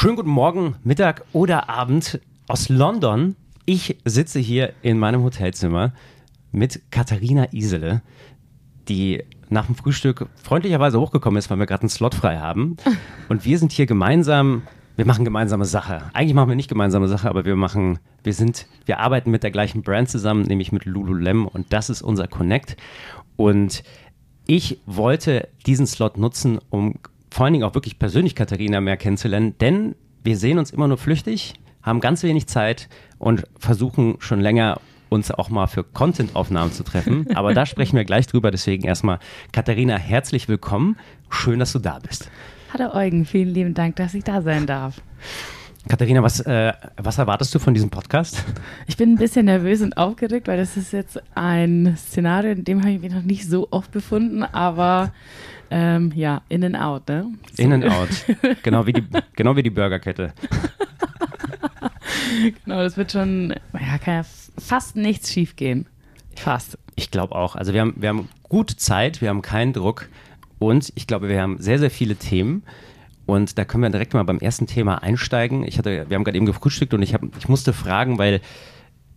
Schönen guten Morgen, Mittag oder Abend aus London. Ich sitze hier in meinem Hotelzimmer mit Katharina Isele, die nach dem Frühstück freundlicherweise hochgekommen ist, weil wir gerade einen Slot frei haben. Und wir sind hier gemeinsam, wir machen gemeinsame Sache. Eigentlich machen wir nicht gemeinsame Sache, aber wir machen, wir sind, wir arbeiten mit der gleichen Brand zusammen, nämlich mit Lululem und das ist unser Connect. Und ich wollte diesen Slot nutzen, um vor allen Dingen auch wirklich persönlich Katharina mehr kennenzulernen, denn wir sehen uns immer nur flüchtig, haben ganz wenig Zeit und versuchen schon länger uns auch mal für Content-Aufnahmen zu treffen. Aber da sprechen wir gleich drüber. Deswegen erstmal, Katharina, herzlich willkommen. Schön, dass du da bist. Hallo Eugen, vielen lieben Dank, dass ich da sein darf. Katharina, was, äh, was erwartest du von diesem Podcast? Ich bin ein bisschen nervös und aufgeregt, weil das ist jetzt ein Szenario, in dem habe ich mich noch nicht so oft befunden, aber ähm, ja, in and out, ne? So. In and out. Genau wie die, genau wie die Burgerkette. genau, das wird schon, ja, kann ja fast nichts schief gehen. Fast. Ich glaube auch. Also wir haben, wir haben gute Zeit, wir haben keinen Druck und ich glaube, wir haben sehr, sehr viele Themen. Und da können wir direkt mal beim ersten Thema einsteigen. Ich hatte, wir haben gerade eben gefrühstückt und ich, hab, ich musste fragen, weil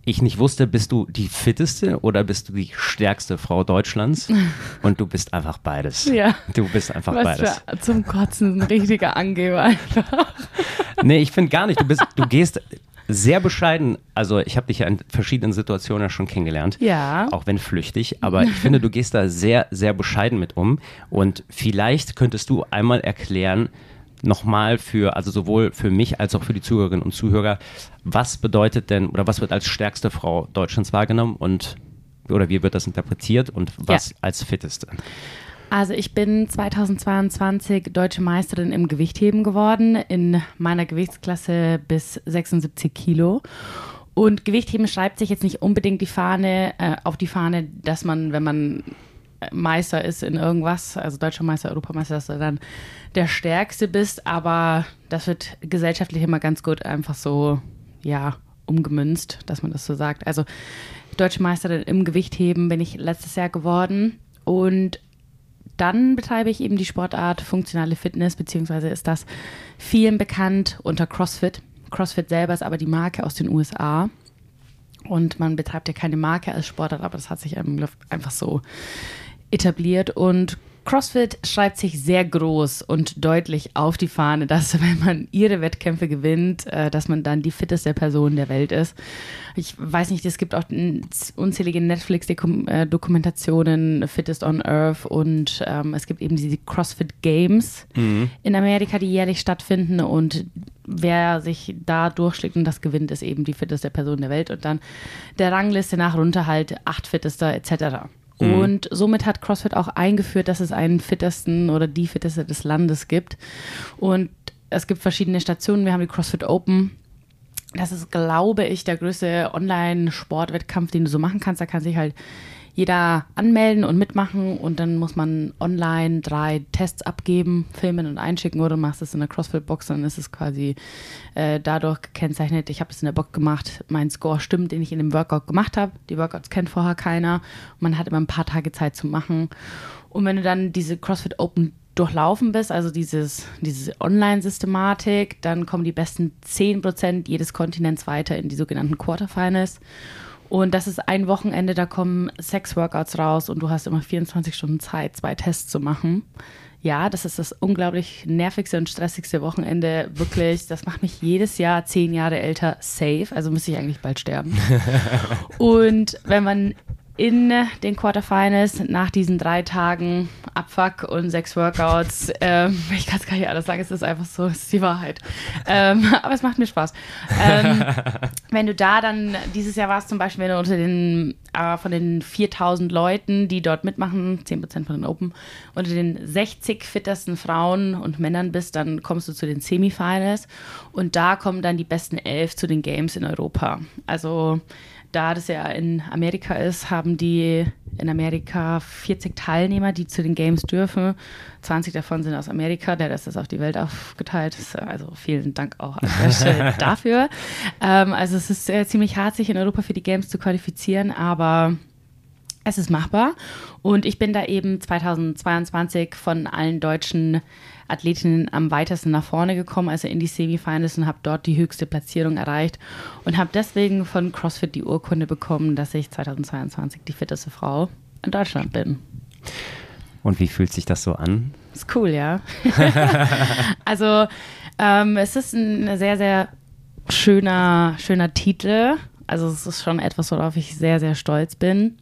ich nicht wusste, bist du die fitteste oder bist du die stärkste Frau Deutschlands? Und du bist einfach beides. Ja. Du bist einfach Was beides. Für, zum Kotzen ein richtiger Angeber einfach. Nee, ich finde gar nicht. Du bist, du gehst sehr bescheiden. Also ich habe dich ja in verschiedenen Situationen schon kennengelernt. Ja. Auch wenn flüchtig. Aber ich finde, du gehst da sehr, sehr bescheiden mit um. Und vielleicht könntest du einmal erklären, nochmal für, also sowohl für mich als auch für die Zuhörerinnen und Zuhörer, was bedeutet denn oder was wird als stärkste Frau Deutschlands wahrgenommen und oder wie wird das interpretiert und was ja. als fitteste? Also ich bin 2022 deutsche Meisterin im Gewichtheben geworden, in meiner Gewichtsklasse bis 76 Kilo. Und Gewichtheben schreibt sich jetzt nicht unbedingt die Fahne äh, auf die Fahne, dass man, wenn man Meister ist in irgendwas, also deutscher Meister, Europameister, dass du dann der Stärkste bist, aber das wird gesellschaftlich immer ganz gut einfach so, ja, umgemünzt, dass man das so sagt. Also deutsche Meisterin im Gewichtheben bin ich letztes Jahr geworden und dann betreibe ich eben die Sportart funktionale Fitness, beziehungsweise ist das vielen bekannt unter CrossFit. CrossFit selber ist aber die Marke aus den USA. Und man betreibt ja keine Marke als Sportart, aber das hat sich einfach so etabliert und CrossFit schreibt sich sehr groß und deutlich auf die Fahne, dass wenn man ihre Wettkämpfe gewinnt, äh, dass man dann die fitteste Person der Welt ist. Ich weiß nicht, es gibt auch unzählige Netflix-Dokumentationen, Fittest on Earth und ähm, es gibt eben diese CrossFit Games mhm. in Amerika, die jährlich stattfinden und wer sich da durchschlägt und das gewinnt, ist eben die fitteste Person der Welt und dann der Rangliste nach runter halt acht fittester etc. Mhm. Und somit hat CrossFit auch eingeführt, dass es einen fittesten oder die fitteste des Landes gibt. Und es gibt verschiedene Stationen. Wir haben die CrossFit Open. Das ist, glaube ich, der größte Online-Sportwettkampf, den du so machen kannst. Da kann sich halt jeder anmelden und mitmachen und dann muss man online drei Tests abgeben, filmen und einschicken oder du machst es in der CrossFit-Box, dann ist es quasi äh, dadurch gekennzeichnet, ich habe es in der Box gemacht, mein Score stimmt, den ich in dem Workout gemacht habe. Die Workouts kennt vorher keiner. Man hat immer ein paar Tage Zeit zu machen. Und wenn du dann diese CrossFit Open durchlaufen bist, also dieses, diese Online-Systematik, dann kommen die besten 10% jedes Kontinents weiter in die sogenannten Quarterfinals. Und das ist ein Wochenende, da kommen Sex-Workouts raus und du hast immer 24 Stunden Zeit, zwei Tests zu machen. Ja, das ist das unglaublich nervigste und stressigste Wochenende. Wirklich, das macht mich jedes Jahr zehn Jahre älter safe. Also müsste ich eigentlich bald sterben. und wenn man in den Quarterfinals nach diesen drei Tagen Abfuck und sechs Workouts. Ähm, ich kann es gar nicht alles sagen, es ist einfach so, es ist die Wahrheit. Ähm, aber es macht mir Spaß. Ähm, wenn du da dann, dieses Jahr war es zum Beispiel, wenn du unter den, äh, von den 4000 Leuten, die dort mitmachen, 10% von den Open, unter den 60 fittesten Frauen und Männern bist, dann kommst du zu den Semifinals und da kommen dann die besten elf zu den Games in Europa. Also da das ja in Amerika ist, haben die in Amerika 40 Teilnehmer, die zu den Games dürfen. 20 davon sind aus Amerika, der Rest ist auf die Welt aufgeteilt. Also vielen Dank auch an der Stelle dafür. Ähm, also es ist äh, ziemlich hart, sich in Europa für die Games zu qualifizieren, aber es ist machbar. Und ich bin da eben 2022 von allen deutschen Athletinnen am weitesten nach vorne gekommen, also in die Semifinals und habe dort die höchste Platzierung erreicht und habe deswegen von CrossFit die Urkunde bekommen, dass ich 2022 die fitteste Frau in Deutschland bin. Und wie fühlt sich das so an? Ist cool, ja. also ähm, es ist ein sehr, sehr schöner, schöner Titel. Also es ist schon etwas, worauf ich sehr, sehr stolz bin.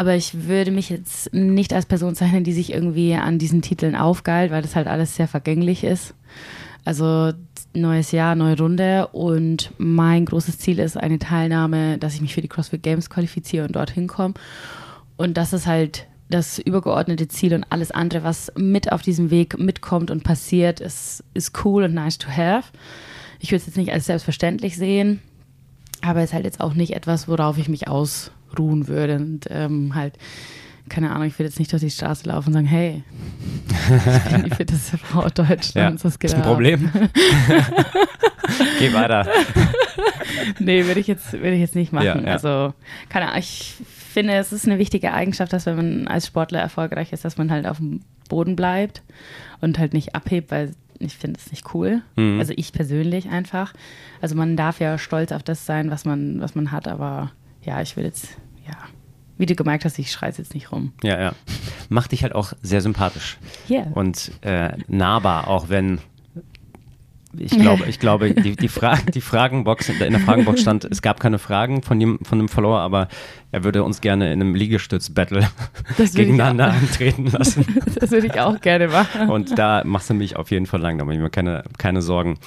Aber ich würde mich jetzt nicht als Person zeichnen, die sich irgendwie an diesen Titeln aufgeilt, weil das halt alles sehr vergänglich ist. Also neues Jahr, neue Runde und mein großes Ziel ist eine Teilnahme, dass ich mich für die CrossFit Games qualifiziere und dorthin komme. Und das ist halt das übergeordnete Ziel und alles andere, was mit auf diesem Weg mitkommt und passiert, ist, ist cool und nice to have. Ich würde es jetzt nicht als selbstverständlich sehen, aber es ist halt jetzt auch nicht etwas, worauf ich mich ausruhen würde und ähm, halt keine Ahnung, ich will jetzt nicht durch die Straße laufen und sagen, hey, ich bin die fitteste Frau Deutschlands. Ja, das geht ist ein Problem. Geh weiter. nee, würde ich jetzt, würde ich jetzt nicht machen. Ja, ja. Also, keine Ahnung, ich finde, es ist eine wichtige Eigenschaft, dass wenn man als Sportler erfolgreich ist, dass man halt auf dem Boden bleibt und halt nicht abhebt, weil ich finde es nicht cool. Mhm. Also ich persönlich einfach. Also man darf ja stolz auf das sein, was man, was man hat, aber ja, ich will jetzt, ja, wie du gemerkt hast, ich schreie jetzt nicht rum. Ja, ja. Macht dich halt auch sehr sympathisch. Yeah. Und äh, nahbar, auch wenn ich glaube, ich glaube, die, die, Fra die Fragenbox, in der Fragenbox stand, es gab keine Fragen von dem, von dem Follower, aber er würde uns gerne in einem Liegestütz-Battle gegeneinander antreten lassen. Das würde ich auch gerne machen. Und da machst du mich auf jeden Fall lang, da mache ich mir keine, keine Sorgen.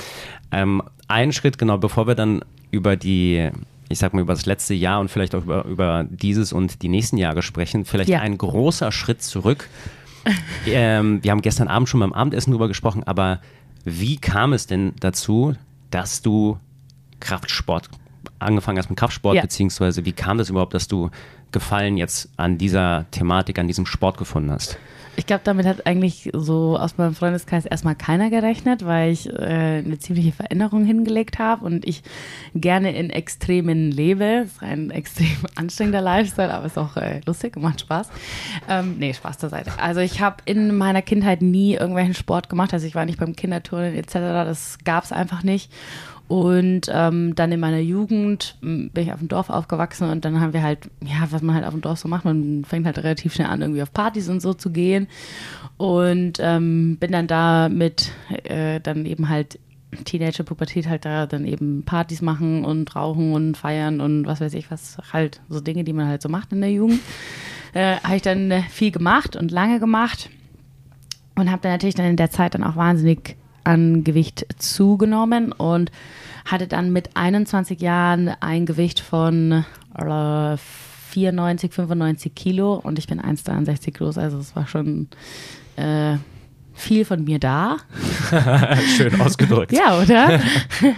Ähm, ein Schritt, genau, bevor wir dann über die, ich sag mal, über das letzte Jahr und vielleicht auch über, über dieses und die nächsten Jahre sprechen, vielleicht ja. ein großer Schritt zurück. ähm, wir haben gestern Abend schon beim Abendessen drüber gesprochen, aber wie kam es denn dazu, dass du Kraftsport angefangen hast mit Kraftsport, ja. beziehungsweise wie kam das überhaupt, dass du Gefallen jetzt an dieser Thematik, an diesem Sport gefunden hast? Ich glaube, damit hat eigentlich so aus meinem Freundeskreis erstmal keiner gerechnet, weil ich äh, eine ziemliche Veränderung hingelegt habe und ich gerne in Extremen lebe. Das ist ein extrem anstrengender Lifestyle, aber ist auch äh, lustig und macht Spaß. Ähm, nee, Spaß zur Seite. Also ich habe in meiner Kindheit nie irgendwelchen Sport gemacht. Also ich war nicht beim Kinderturnen etc. Das gab es einfach nicht. Und ähm, dann in meiner Jugend bin ich auf dem Dorf aufgewachsen und dann haben wir halt, ja, was man halt auf dem Dorf so macht, man fängt halt relativ schnell an, irgendwie auf Partys und so zu gehen. Und ähm, bin dann da mit äh, dann eben halt Teenager-Pubertät halt da dann eben Partys machen und rauchen und feiern und was weiß ich was, halt so Dinge, die man halt so macht in der Jugend. Äh, habe ich dann äh, viel gemacht und lange gemacht und habe dann natürlich dann in der Zeit dann auch wahnsinnig an Gewicht zugenommen und hatte dann mit 21 Jahren ein Gewicht von äh, 94, 95 Kilo und ich bin 1,63 groß, also es war schon äh, viel von mir da. Schön ausgedrückt. ja, oder?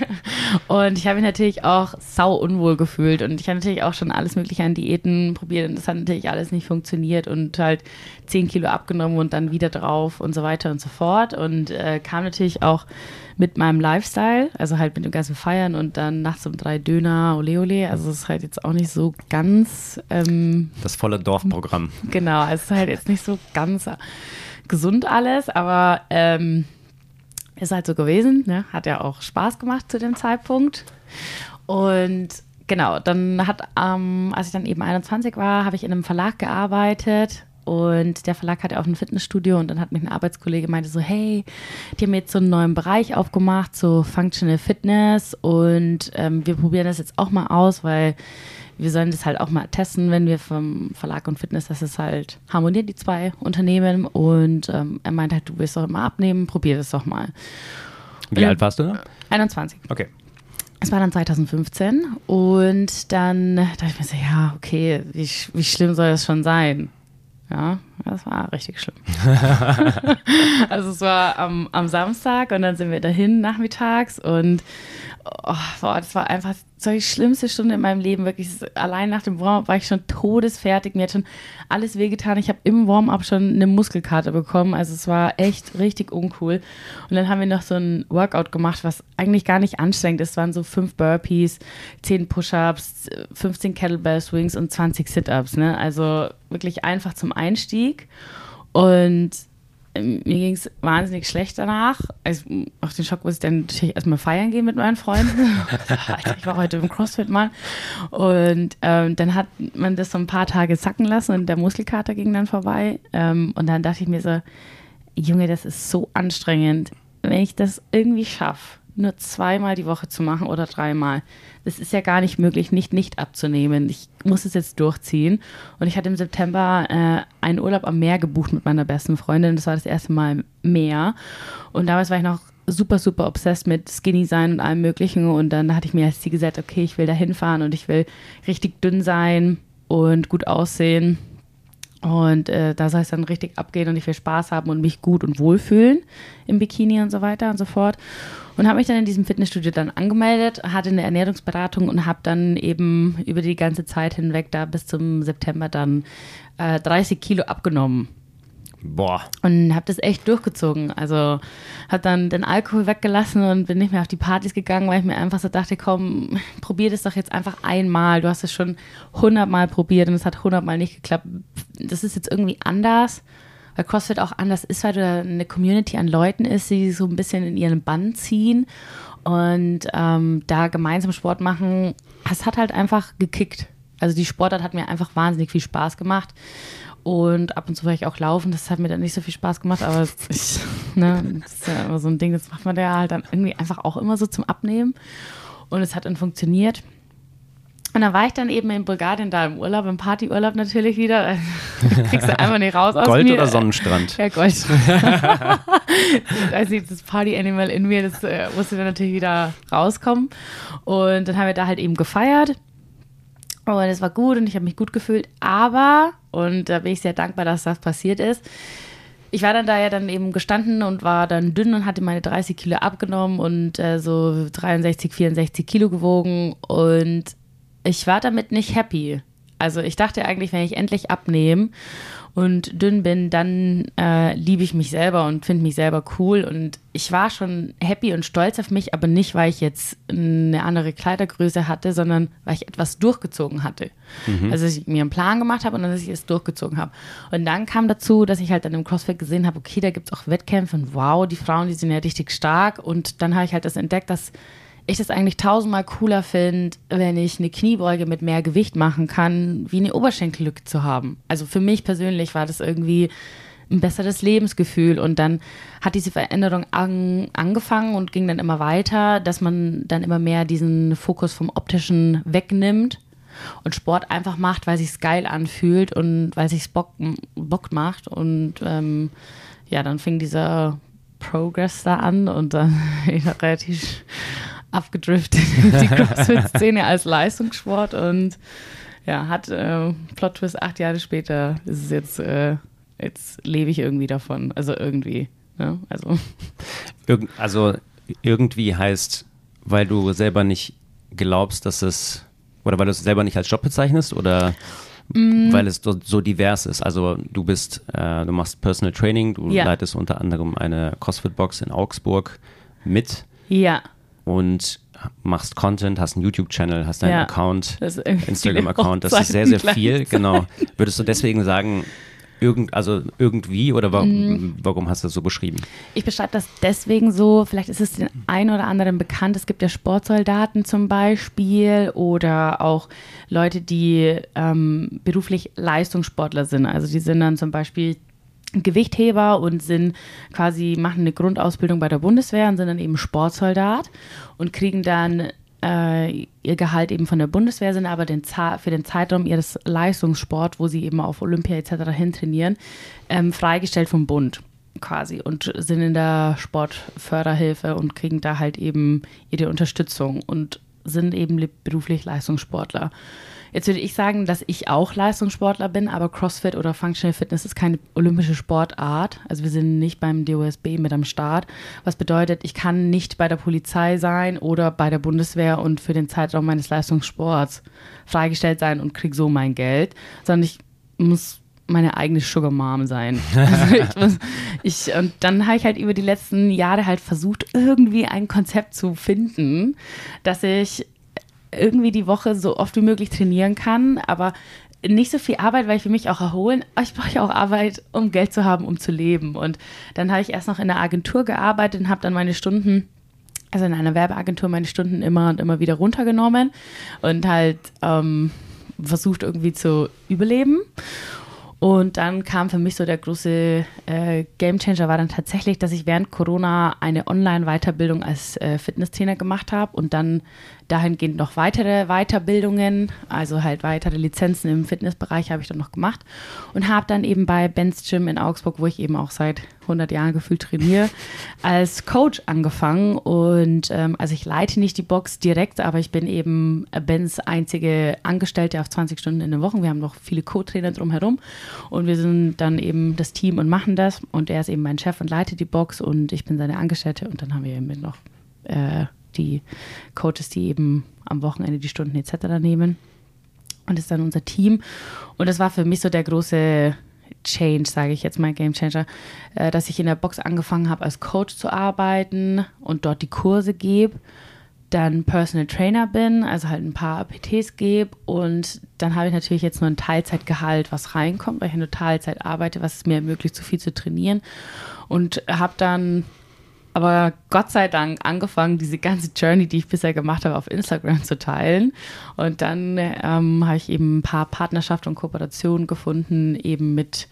und ich habe mich natürlich auch sau unwohl gefühlt und ich habe natürlich auch schon alles mögliche an Diäten probiert und das hat natürlich alles nicht funktioniert und halt 10 Kilo abgenommen und dann wieder drauf und so weiter und so fort und äh, kam natürlich auch mit meinem Lifestyle, also halt mit dem ganzen Feiern und dann nachts um drei Döner, ole ole, also es ist halt jetzt auch nicht so ganz... Ähm, das volle Dorfprogramm. Genau, es ist halt jetzt nicht so ganz gesund alles, aber ähm, ist halt so gewesen. Ne? Hat ja auch Spaß gemacht zu dem Zeitpunkt. Und genau, dann hat, ähm, als ich dann eben 21 war, habe ich in einem Verlag gearbeitet. Und der Verlag hatte auch ein Fitnessstudio und dann hat mich ein Arbeitskollege meinte so, hey, die haben jetzt so einen neuen Bereich aufgemacht, so Functional Fitness und ähm, wir probieren das jetzt auch mal aus, weil wir sollen das halt auch mal testen, wenn wir vom Verlag und Fitness, dass es halt harmoniert, die zwei Unternehmen. Und ähm, er meint halt, du willst doch immer abnehmen, probier das doch mal. Wie und alt warst du da? 21. Okay. Es war dann 2015 und dann dachte ich mir so, ja, okay, wie, wie schlimm soll das schon sein? Ja, das war richtig schlimm. also es war am, am Samstag und dann sind wir dahin nachmittags und oh, boah, das war einfach so die schlimmste Stunde in meinem Leben. Wirklich, allein nach dem Warm-up war ich schon todesfertig. Mir hat schon alles wehgetan. Ich habe im Warm-up schon eine Muskelkarte bekommen. Also es war echt richtig uncool. Und dann haben wir noch so ein Workout gemacht, was eigentlich gar nicht anstrengend ist. Es waren so fünf Burpees, zehn Push-Ups, 15 Kettlebell Swings und 20 Sit-Ups. Ne? Also wirklich einfach zum Einstieg. Und mir ging es wahnsinnig schlecht danach. Also, auf den Schock muss ich dann natürlich erstmal feiern gehen mit meinen Freunden. ich war heute im CrossFit mal. Und ähm, dann hat man das so ein paar Tage sacken lassen und der Muskelkater ging dann vorbei. Ähm, und dann dachte ich mir so, Junge, das ist so anstrengend. Wenn ich das irgendwie schaffe, nur zweimal die Woche zu machen oder dreimal. Das ist ja gar nicht möglich, nicht nicht abzunehmen. Ich muss es jetzt durchziehen. Und ich hatte im September äh, einen Urlaub am Meer gebucht mit meiner besten Freundin. Das war das erste Mal Meer. Und damals war ich noch super, super obsessed mit Skinny sein und allem Möglichen. Und dann hatte ich mir als Ziel gesagt, okay, ich will da hinfahren und ich will richtig dünn sein und gut aussehen. Und äh, da soll es dann richtig abgehen und ich will Spaß haben und mich gut und wohlfühlen im Bikini und so weiter und so fort. Und habe mich dann in diesem Fitnessstudio dann angemeldet, hatte eine Ernährungsberatung und habe dann eben über die ganze Zeit hinweg da bis zum September dann äh, 30 Kilo abgenommen. Boah. Und habe das echt durchgezogen. Also habe dann den Alkohol weggelassen und bin nicht mehr auf die Partys gegangen, weil ich mir einfach so dachte, komm, probier das doch jetzt einfach einmal. Du hast es schon hundertmal probiert und es hat hundertmal nicht geklappt. Das ist jetzt irgendwie anders, weil CrossFit auch anders ist, weil du eine Community an Leuten ist, die so ein bisschen in ihren Bann ziehen und ähm, da gemeinsam Sport machen. Es hat halt einfach gekickt. Also die Sportart hat mir einfach wahnsinnig viel Spaß gemacht. Und ab und zu war ich auch laufen. Das hat mir dann nicht so viel Spaß gemacht, aber ich, ne, das ist ja immer so ein Ding, das macht man ja halt dann irgendwie einfach auch immer so zum Abnehmen. Und es hat dann funktioniert. Und dann war ich dann eben in Bulgarien da im Urlaub, im Partyurlaub natürlich wieder. Kriegst du einfach nicht raus aus Gold mir. oder Sonnenstrand? Ja, Gold. also das Party-Animal in mir, das äh, musste dann natürlich wieder rauskommen. Und dann haben wir da halt eben gefeiert. Und es war gut und ich habe mich gut gefühlt. Aber, und da bin ich sehr dankbar, dass das passiert ist, ich war dann da ja dann eben gestanden und war dann dünn und hatte meine 30 Kilo abgenommen und äh, so 63, 64 Kilo gewogen. Und ich war damit nicht happy. Also ich dachte eigentlich, wenn ich endlich abnehme und dünn bin, dann äh, liebe ich mich selber und finde mich selber cool. Und ich war schon happy und stolz auf mich, aber nicht, weil ich jetzt eine andere Kleidergröße hatte, sondern weil ich etwas durchgezogen hatte. Mhm. Also dass ich mir einen Plan gemacht habe und dann, dass ich es durchgezogen habe. Und dann kam dazu, dass ich halt dann im CrossFit gesehen habe, okay, da gibt es auch Wettkämpfe und wow, die Frauen, die sind ja richtig stark. Und dann habe ich halt das entdeckt, dass ich das eigentlich tausendmal cooler finde, wenn ich eine Kniebeuge mit mehr Gewicht machen kann, wie eine Oberschenkellücke zu haben. Also für mich persönlich war das irgendwie ein besseres Lebensgefühl und dann hat diese Veränderung an, angefangen und ging dann immer weiter, dass man dann immer mehr diesen Fokus vom optischen wegnimmt und Sport einfach macht, weil sich's geil anfühlt und weil sich's Bock, Bock macht und ähm, ja, dann fing dieser Progress da an und dann relativ abgedriftet in die CrossFit-Szene als Leistungssport und ja, hat äh, Plot Twist acht Jahre später ist es jetzt, äh, jetzt lebe ich irgendwie davon. Also irgendwie. Ne? Also. Irg also irgendwie heißt, weil du selber nicht glaubst, dass es oder weil du es selber nicht als Job bezeichnest oder mm. weil es so, so, divers ist. Also du bist, äh, du machst Personal Training, du ja. leitest unter anderem eine CrossFit-Box in Augsburg mit. Ja und machst Content, hast einen YouTube-Channel, hast einen ja, Account, Instagram-Account, das ist sehr, sehr viel. Genau. Würdest du deswegen sagen, irgend, also irgendwie oder warum, mm. warum hast du das so beschrieben? Ich beschreibe das deswegen so, vielleicht ist es den einen oder anderen bekannt, es gibt ja Sportsoldaten zum Beispiel oder auch Leute, die ähm, beruflich Leistungssportler sind. Also die sind dann zum Beispiel Gewichtheber und sind quasi, machen eine Grundausbildung bei der Bundeswehr und sind dann eben Sportsoldat und kriegen dann äh, ihr Gehalt eben von der Bundeswehr, sind aber den für den Zeitraum ihres Leistungssport, wo sie eben auf Olympia etc. hintrainieren, ähm, freigestellt vom Bund quasi und sind in der Sportförderhilfe und kriegen da halt eben ihre Unterstützung und sind eben beruflich Leistungssportler. Jetzt würde ich sagen, dass ich auch Leistungssportler bin, aber CrossFit oder Functional Fitness ist keine olympische Sportart. Also wir sind nicht beim DOSB mit am Start. Was bedeutet, ich kann nicht bei der Polizei sein oder bei der Bundeswehr und für den Zeitraum meines Leistungssports freigestellt sein und kriege so mein Geld, sondern ich muss meine eigene Sugar Mom sein. Also ich muss, ich, und dann habe ich halt über die letzten Jahre halt versucht, irgendwie ein Konzept zu finden, dass ich irgendwie die Woche so oft wie möglich trainieren kann, aber nicht so viel Arbeit, weil ich will mich auch erholen, aber ich brauche ja auch Arbeit, um Geld zu haben, um zu leben. Und dann habe ich erst noch in der Agentur gearbeitet und habe dann meine Stunden, also in einer Werbeagentur, meine Stunden immer und immer wieder runtergenommen und halt ähm, versucht irgendwie zu überleben. Und dann kam für mich so der große äh, Gamechanger war dann tatsächlich, dass ich während Corona eine Online-Weiterbildung als äh, Fitnesstrainer gemacht habe und dann dahingehend noch weitere Weiterbildungen, also halt weitere Lizenzen im Fitnessbereich habe ich dann noch gemacht und habe dann eben bei Ben's Gym in Augsburg, wo ich eben auch seit 100 Jahren gefühlt trainiere, als Coach angefangen. Und ähm, also ich leite nicht die Box direkt, aber ich bin eben Bens einzige Angestellte auf 20 Stunden in der Woche. Wir haben noch viele Co-Trainer drumherum und wir sind dann eben das Team und machen das. Und er ist eben mein Chef und leitet die Box und ich bin seine Angestellte. Und dann haben wir eben noch äh, die Coaches, die eben am Wochenende die Stunden etc. nehmen. Und das ist dann unser Team. Und das war für mich so der große Change, sage ich jetzt mal, Game Changer, äh, dass ich in der Box angefangen habe, als Coach zu arbeiten und dort die Kurse gebe, dann Personal Trainer bin, also halt ein paar PTs gebe und dann habe ich natürlich jetzt nur ein Teilzeitgehalt, was reinkommt, weil ich nur Teilzeit arbeite, was es mir ermöglicht, so viel zu trainieren und habe dann aber Gott sei Dank angefangen, diese ganze Journey, die ich bisher gemacht habe, auf Instagram zu teilen. Und dann ähm, habe ich eben ein paar Partnerschaften und Kooperationen gefunden, eben mit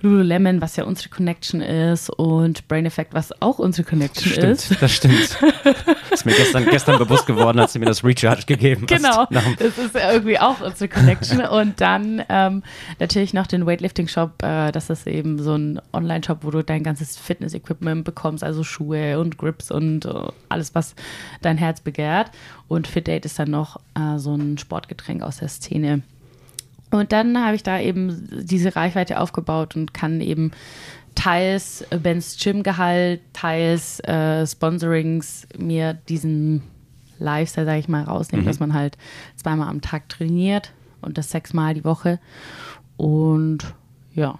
Lululemon, was ja unsere Connection ist, und Brain Effect, was auch unsere Connection stimmt, ist. Das stimmt. Das ist mir gestern, gestern bewusst geworden, als du mir das Recharge gegeben hast. Genau, das ist irgendwie auch unsere Connection. Und dann ähm, natürlich noch den Weightlifting-Shop. Äh, das ist eben so ein Online-Shop, wo du dein ganzes Fitness-Equipment bekommst, also Schuhe und Grips und uh, alles, was dein Herz begehrt. Und FitDate ist dann noch äh, so ein Sportgetränk aus der Szene. Und dann habe ich da eben diese Reichweite aufgebaut und kann eben teils Bens Gym-Gehalt, teils äh, Sponsorings mir diesen Lifestyle, sage ich mal, rausnehmen, mhm. dass man halt zweimal am Tag trainiert und das sechsmal die Woche. Und ja.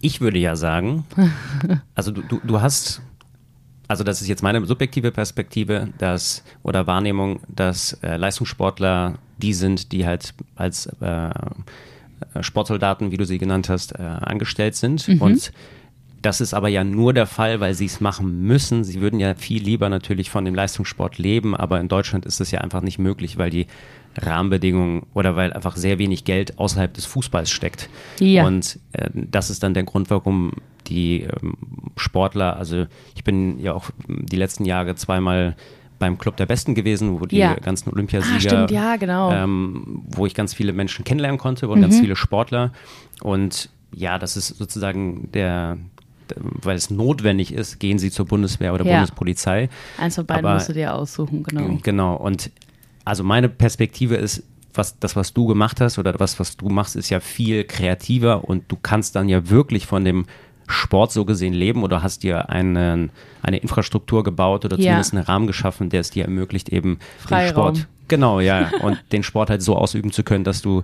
Ich würde ja sagen, also du, du, du hast also das ist jetzt meine subjektive Perspektive, dass oder Wahrnehmung, dass äh, Leistungssportler die sind, die halt als äh, Sportsoldaten, wie du sie genannt hast, äh, angestellt sind. Mhm. Und das ist aber ja nur der Fall, weil sie es machen müssen. Sie würden ja viel lieber natürlich von dem Leistungssport leben, aber in Deutschland ist das ja einfach nicht möglich, weil die Rahmenbedingungen oder weil einfach sehr wenig Geld außerhalb des Fußballs steckt. Ja. Und äh, das ist dann der Grund, warum die ähm, Sportler, also ich bin ja auch die letzten Jahre zweimal beim Club der Besten gewesen, wo die ja. ganzen Olympiasieger, ah, stimmt, ja, genau. ähm, wo ich ganz viele Menschen kennenlernen konnte und mhm. ganz viele Sportler. Und ja, das ist sozusagen der, weil es notwendig ist, gehen sie zur Bundeswehr oder ja. Bundespolizei. Eins von beiden Aber, musst du dir aussuchen, genau. Genau. Und also meine Perspektive ist, was, das, was du gemacht hast oder was, was du machst, ist ja viel kreativer und du kannst dann ja wirklich von dem Sport so gesehen leben oder hast dir einen, eine Infrastruktur gebaut oder zumindest ja. einen Rahmen geschaffen, der es dir ermöglicht, eben Freiraum. den Sport, genau, ja, und den Sport halt so ausüben zu können, dass du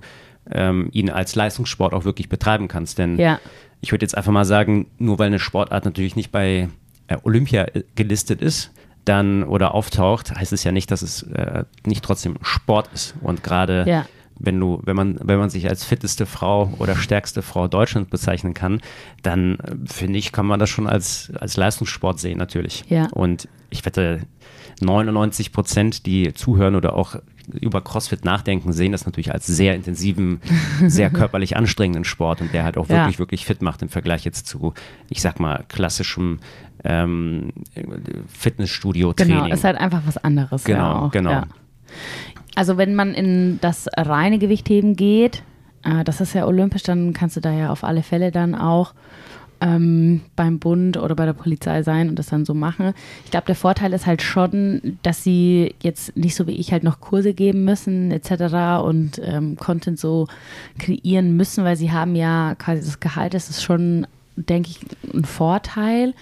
ähm, ihn als Leistungssport auch wirklich betreiben kannst. Denn ja. ich würde jetzt einfach mal sagen, nur weil eine Sportart natürlich nicht bei äh, Olympia äh, gelistet ist, dann oder auftaucht, heißt es ja nicht, dass es äh, nicht trotzdem Sport ist. Und gerade ja wenn du, wenn man, wenn man sich als fitteste Frau oder stärkste Frau Deutschlands bezeichnen kann, dann äh, finde ich, kann man das schon als, als Leistungssport sehen, natürlich. Ja. Und ich wette, 99 Prozent, die zuhören oder auch über CrossFit nachdenken, sehen das natürlich als sehr intensiven, sehr körperlich anstrengenden Sport und der halt auch wirklich, ja. wirklich fit macht im Vergleich jetzt zu, ich sag mal, klassischem ähm, Fitnessstudio-Training. Genau, ist halt einfach was anderes. Genau, ja genau. Ja. Also wenn man in das reine Gewichtheben geht, äh, das ist ja olympisch, dann kannst du da ja auf alle Fälle dann auch ähm, beim Bund oder bei der Polizei sein und das dann so machen. Ich glaube, der Vorteil ist halt schon, dass sie jetzt nicht so wie ich halt noch Kurse geben müssen etc. und ähm, Content so kreieren müssen, weil sie haben ja quasi das Gehalt, das ist schon, denke ich, ein Vorteil.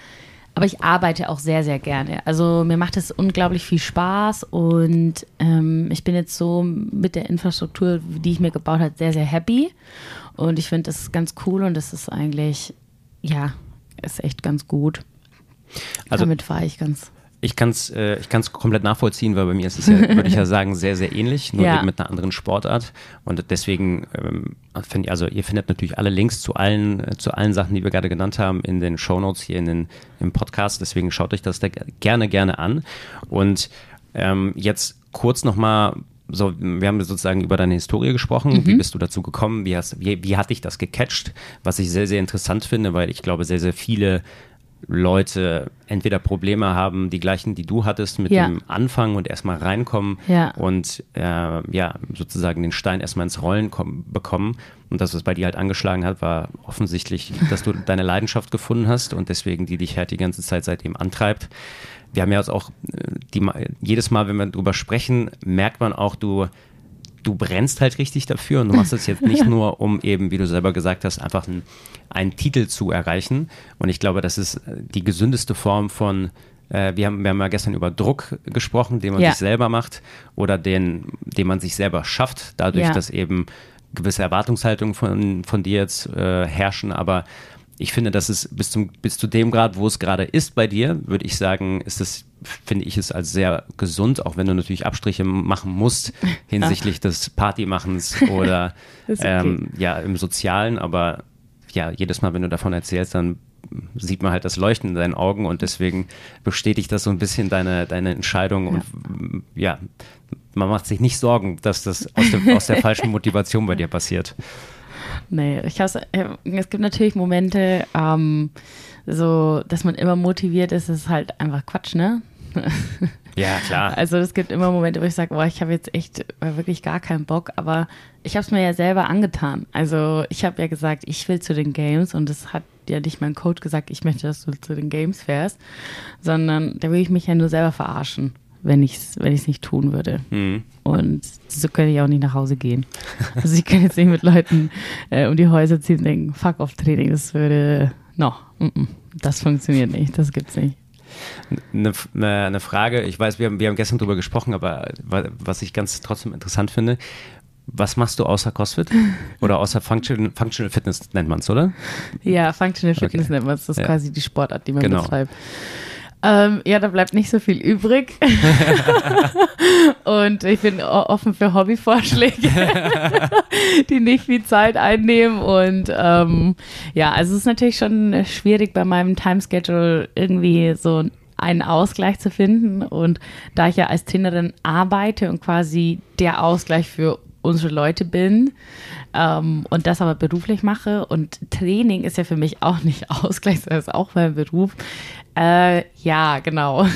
Aber ich arbeite auch sehr, sehr gerne. Also mir macht es unglaublich viel Spaß und ähm, ich bin jetzt so mit der Infrastruktur, die ich mir gebaut habe, sehr, sehr happy. Und ich finde das ganz cool und das ist eigentlich, ja, ist echt ganz gut. Also, Damit fahre ich ganz Ich kann es äh, ich kann's komplett nachvollziehen, weil bei mir ist es ja, würde ich ja sagen, sehr, sehr ähnlich, nur Ja. eben mit einer anderen Sportart. Und deswegen, ähm, find, also ihr findet natürlich alle Links zu allen, äh, zu allen Sachen, die wir gerade genannt haben, in den Shownotes hier in den, im Podcast. Deswegen schaut euch das da gerne, gerne an. Und ähm, jetzt kurz nochmal, so, wir haben sozusagen über deine Historie gesprochen. Wie bist du dazu gekommen? Wie, hast, wie, wie hat dich das gecatcht? Was ich sehr, sehr interessant finde, weil ich glaube, sehr, sehr viele Leute entweder Probleme haben, die gleichen, die du hattest, mit Ja. dem Anfang und erstmal reinkommen Ja. und äh, ja, sozusagen den Stein erstmal ins Rollen kommen, bekommen. Und das, was bei dir halt angeschlagen hat, war offensichtlich, dass du deine Leidenschaft gefunden hast und deswegen die dich halt die ganze Zeit seitdem antreibt. Wir haben ja jetzt auch äh, die, jedes Mal, wenn wir drüber sprechen, merkt man auch, du du brennst halt richtig dafür und du machst es jetzt nicht nur, um eben, wie du selber gesagt hast, einfach einen, einen Titel zu erreichen. Und ich glaube, das ist äh, die gesündeste Form von, äh, wir, haben, wir haben ja gestern über Druck gesprochen, den man Ja. sich selber macht oder den, den man sich selber schafft, dadurch, Ja. dass eben gewisse Erwartungshaltungen von, von dir jetzt äh, herrschen. Aber ich finde, dass es bis, zum, bis zu dem Grad, wo es gerade ist bei dir, würde ich sagen, ist es, finde ich es als sehr gesund, auch wenn du natürlich Abstriche machen musst hinsichtlich des Partymachens oder okay. ähm, ja im Sozialen. Aber ja, jedes Mal, wenn du davon erzählst, dann sieht man halt das Leuchten in deinen Augen und deswegen bestätigt das so ein bisschen deine, deine Entscheidung und mm, ja, man macht sich nicht Sorgen, dass das aus, dem, aus der falschen Motivation bei dir passiert. Nee, ich hab's, äh, es gibt natürlich Momente, ähm, so, dass man immer motiviert ist, ist halt einfach Quatsch, ne? Ja, klar. Also es gibt immer Momente, wo ich sage, boah, ich habe jetzt echt äh, wirklich gar keinen Bock, aber ich habe es mir ja selber angetan. Also ich habe ja gesagt, ich will zu den Games und es hat ja nicht mein Coach gesagt, ich möchte, dass du zu den Games fährst, sondern da will ich mich ja nur selber verarschen, wenn ich es wenn ich's nicht tun würde. Mhm. Und so könnte ich auch nicht nach Hause gehen. Also ich kann jetzt nicht mit Leuten äh, um die Häuser ziehen und denken, fuck off Training, das würde, no, -mm, das funktioniert nicht, das gibt's nicht. Eine, eine, Frage, ich weiß, wir haben, wir haben gestern drüber gesprochen, aber wa- was ich ganz trotzdem interessant finde, was machst du außer CrossFit? Oder außer Functional, Functional Fitness nennt man es, oder? Ja, Functional Fitness Okay. nennt man es. Das ist Ja. quasi die Sportart, die man Genau. betreibt. Ähm, ja, da bleibt nicht so viel übrig. und ich bin offen für Hobbyvorschläge, die nicht viel Zeit einnehmen. Und ähm, ja, also es ist natürlich schon schwierig bei meinem Timeschedule irgendwie so einen Ausgleich zu finden. Und da ich ja als Trainerin arbeite und quasi der Ausgleich für unsere Leute bin ähm, und das aber beruflich mache und Training ist ja für mich auch nicht Ausgleich, sondern ist auch mein Beruf. Äh, ja, genau.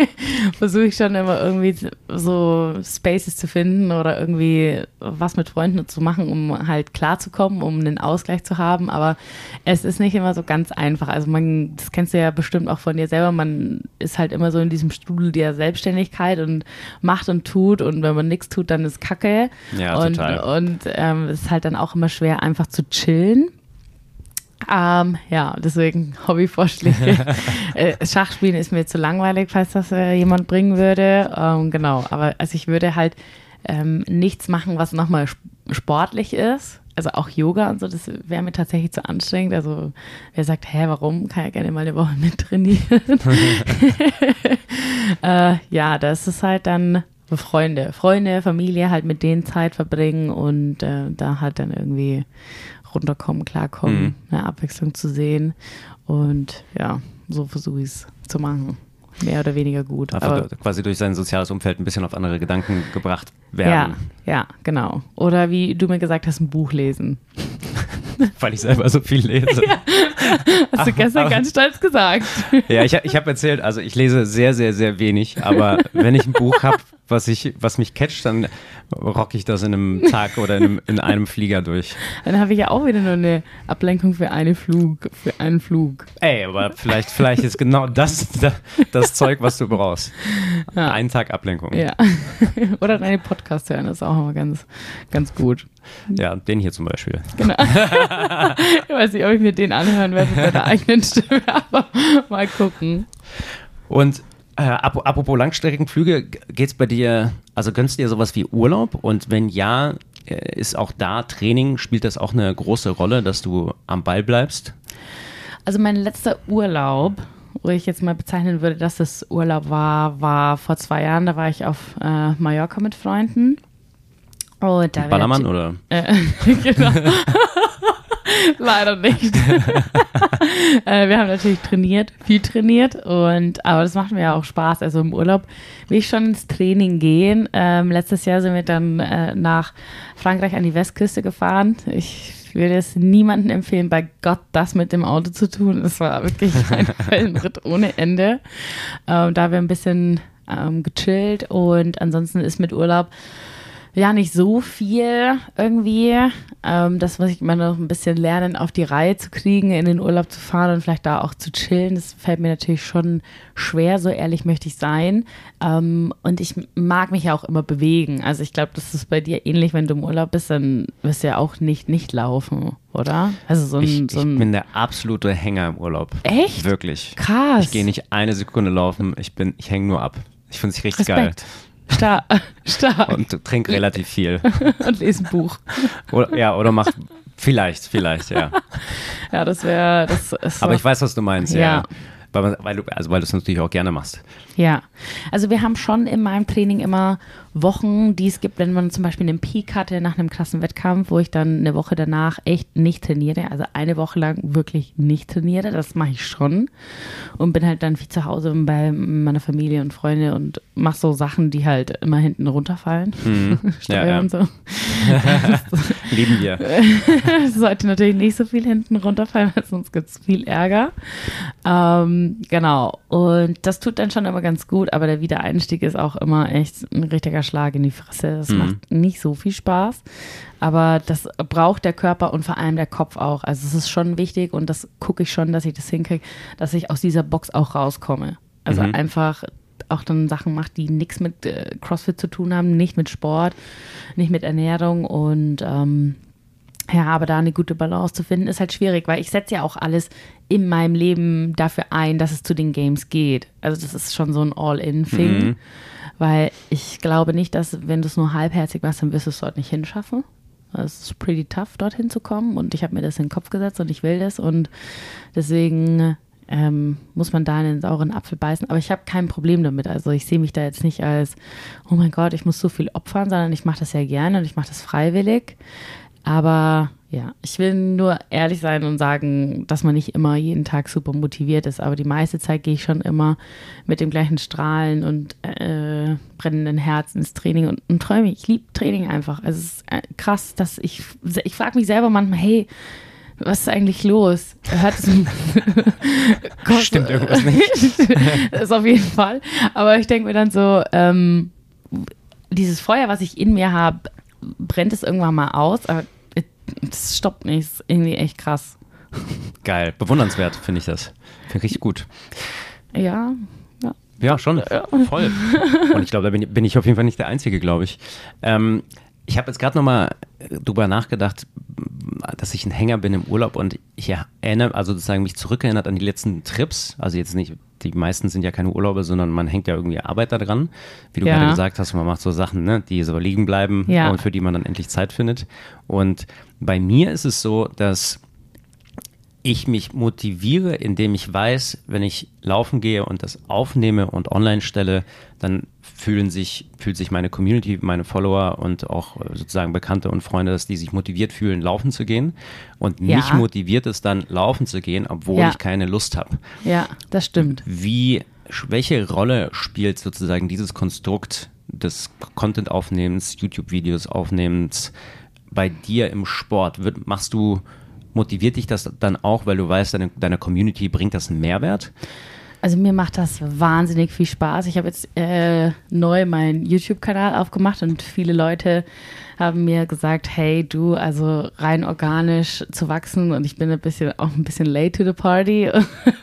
Versuche ich schon immer irgendwie so Spaces zu finden oder irgendwie was mit Freunden zu machen, um halt klarzukommen, um einen Ausgleich zu haben. Aber es ist nicht immer so ganz einfach. Also man, das kennst du ja bestimmt auch von dir selber, man ist halt immer so in diesem Strudel der Selbstständigkeit und macht und tut und wenn man nichts tut, dann ist Kacke. Ja, und, total. Und ähm, es ist halt dann auch immer schwer, einfach zu chillen. Ähm, ja, deswegen Hobbyvorschläge. äh, Schachspielen ist mir zu langweilig, falls das äh, jemand bringen würde. Ähm, genau, aber also ich würde halt ähm, nichts machen, was nochmal sp sportlich ist. Also auch Yoga und so, das wäre mir tatsächlich zu anstrengend. Also wer sagt, hä, warum? Kann ja gerne mal eine Woche mittrainieren. äh, ja, das ist halt dann Freunde, Freunde, Familie, halt mit denen Zeit verbringen und äh, da halt dann irgendwie runterkommen, klarkommen, Mhm. eine Abwechslung zu sehen. Und ja, so versuche ich es zu machen. Mehr oder weniger gut. Einfach Aber, quasi durch sein soziales Umfeld ein bisschen auf andere Gedanken gebracht ja, werden. ja, genau. Oder wie du mir gesagt hast, ein Buch lesen. Weil ich selber so viel lese. Hast du gestern aber- ganz stolz gesagt. Ja, ich, ich habe erzählt, also ich lese sehr, sehr, sehr wenig, aber wenn ich ein Buch habe, was, ich, was mich catcht, dann rock ich das in einem Tag oder in einem, in einem Flieger durch. Dann habe ich ja auch wieder nur eine Ablenkung für einen Flug, für einen Flug. Ey, aber vielleicht, vielleicht ist genau das, das das Zeug, was du brauchst. Ja. Einen Tag Ablenkung. Ja. Oder deine Podcast hören, das ist auch immer ganz, ganz gut. Ja, den hier zum Beispiel. Genau. ich weiß nicht, ob ich mir den anhören werde bei der eigenen Stimme, aber mal gucken. Und äh, ap apropos Langstreckenflüge, geht's bei dir, also gönnst du dir sowas wie Urlaub? Und wenn ja, äh, ist auch da Training, spielt das auch eine große Rolle, dass du am Ball bleibst? Also mein letzter Urlaub wo ich jetzt mal bezeichnen würde, dass es Urlaub war, war vor zwei Jahren. Da war ich auf äh, Mallorca mit Freunden. Und da Ballermann oder? Äh, genau. Leider nicht. äh, wir haben natürlich trainiert, viel trainiert und aber das macht mir ja auch Spaß. Also im Urlaub will ich schon ins Training gehen. Ähm, letztes Jahr sind wir dann äh, nach Frankreich an die Westküste gefahren. Ich würde es niemandem empfehlen, bei Gott das mit dem Auto zu tun. Es war wirklich ein Fellenritt ohne Ende. Ähm, da wir ein bisschen ähm, gechillt und ansonsten ist mit Urlaub ja nicht so viel irgendwie. Ähm, das muss ich immer noch ein bisschen lernen, auf die Reihe zu kriegen, in den Urlaub zu fahren und vielleicht da auch zu chillen. Das fällt mir natürlich schon schwer, so ehrlich möchte ich sein. Ähm, und ich mag mich ja auch immer bewegen. Also ich glaube, das ist bei dir ähnlich, wenn du im Urlaub bist, dann wirst du ja auch nicht nicht laufen, oder? Also so ein, ich, so ein ich bin der absolute Hänger im Urlaub. Echt? Wirklich. Krass. Ich gehe nicht eine Sekunde laufen, ich bin, ich hänge nur ab. Ich finde es richtig Respekt. geil. Stark. Stark. Und trink relativ viel. Und lese ein Buch. Oder, ja, oder mach vielleicht, vielleicht, ja. Ja, das wäre. Das Aber ich weiß, was du meinst, ja. ja. Weil, weil, du, also weil du es natürlich auch gerne machst. Ja, also wir haben schon in meinem Training immer Wochen, die es gibt, wenn man zum Beispiel einen Peak hatte nach einem krassen Wettkampf, wo ich dann eine Woche danach echt nicht trainiere, also eine Woche lang wirklich nicht trainiere, das mache ich schon und bin halt dann viel zu Hause bei meiner Familie und Freunde und mache so Sachen, die halt immer hinten runterfallen, mhm. Steuer ja, ja. und so. Lieben wir. sollte natürlich nicht so viel hinten runterfallen, weil sonst gibt es viel Ärger. Ähm, genau, und das tut dann schon immer ganz gut, aber der Wiedereinstieg ist auch immer echt ein richtiger Schlag in die Fresse. Das mhm. macht nicht so viel Spaß, aber das braucht der Körper und vor allem der Kopf auch. Also es ist schon wichtig und das gucke ich schon, dass ich das hinkriege, dass ich aus dieser Box auch rauskomme. Also mhm. einfach auch dann Sachen macht, die nichts mit äh, CrossFit zu tun haben, nicht mit Sport, nicht mit Ernährung und ähm, ja, aber da eine gute Balance zu finden, ist halt schwierig, weil ich setze ja auch alles in meinem Leben dafür ein, dass es zu den Games geht. Also das ist schon so ein All-in-Thing, mhm. weil ich glaube nicht, dass wenn du es nur halbherzig machst, dann wirst du es dort nicht hinschaffen. Es ist pretty tough, dorthin zu kommen und ich habe mir das in den Kopf gesetzt und ich will das und deswegen ähm, muss man da in den sauren Apfel beißen. Aber ich habe kein Problem damit. Also ich sehe mich da jetzt nicht als, oh mein Gott, ich muss so viel opfern, sondern ich mache das ja gerne und ich mache das freiwillig. Aber ja, ich will nur ehrlich sein und sagen, dass man nicht immer jeden Tag super motiviert ist. Aber die meiste Zeit gehe ich schon immer mit dem gleichen Strahlen und äh, brennenden Herz ins Training und, und träume. Ich liebe Training einfach. Also es ist äh, krass, dass ich, ich frage mich selber manchmal, hey, was ist eigentlich los? Hört es Stimmt irgendwas nicht. das ist auf jeden Fall. Aber ich denke mir dann so, ähm, dieses Feuer, was ich in mir habe, brennt es irgendwann mal aus, aber das stoppt nicht. Das ist irgendwie echt krass. Geil, bewundernswert finde ich das. Finde ich richtig gut. Ja, ja. Ja, schon. Ja. Voll. Und ich glaube, da bin ich, bin ich, auf jeden Fall nicht der Einzige, glaube ich. Ähm, ich habe jetzt gerade nochmal drüber nachgedacht, dass ich ein Hänger bin im Urlaub und ich erinnere, also sozusagen mich zurückerinnert an die letzten Trips. Also jetzt nicht, die meisten sind ja keine Urlaube, sondern man hängt ja irgendwie Arbeit da dran. Wie du ja. gerade gesagt hast, man macht so Sachen, ne, die so liegen bleiben ja. und für die man dann endlich Zeit findet. Und bei mir ist es so, dass ich mich motiviere, indem ich weiß, wenn ich laufen gehe und das aufnehme und online stelle, dann fühlen sich, fühlt sich meine Community, meine Follower und auch sozusagen Bekannte und Freunde, dass die sich motiviert fühlen, laufen zu gehen. Und ja. mich motiviert es dann, laufen zu gehen, obwohl ja. ich keine Lust habe. Ja, das stimmt. Wie, welche Rolle spielt sozusagen dieses Konstrukt des Content-Aufnehmens, YouTube-Videos aufnehmens bei dir im Sport? Wird, machst du motiviert dich das dann auch, weil du weißt, deine, deiner Community bringt das einen Mehrwert? Also mir macht das wahnsinnig viel Spaß. Ich habe jetzt äh, neu meinen YouTube-Kanal aufgemacht und viele Leute haben mir gesagt, hey du, also rein organisch zu wachsen und ich bin ein bisschen auch ein bisschen late to the party.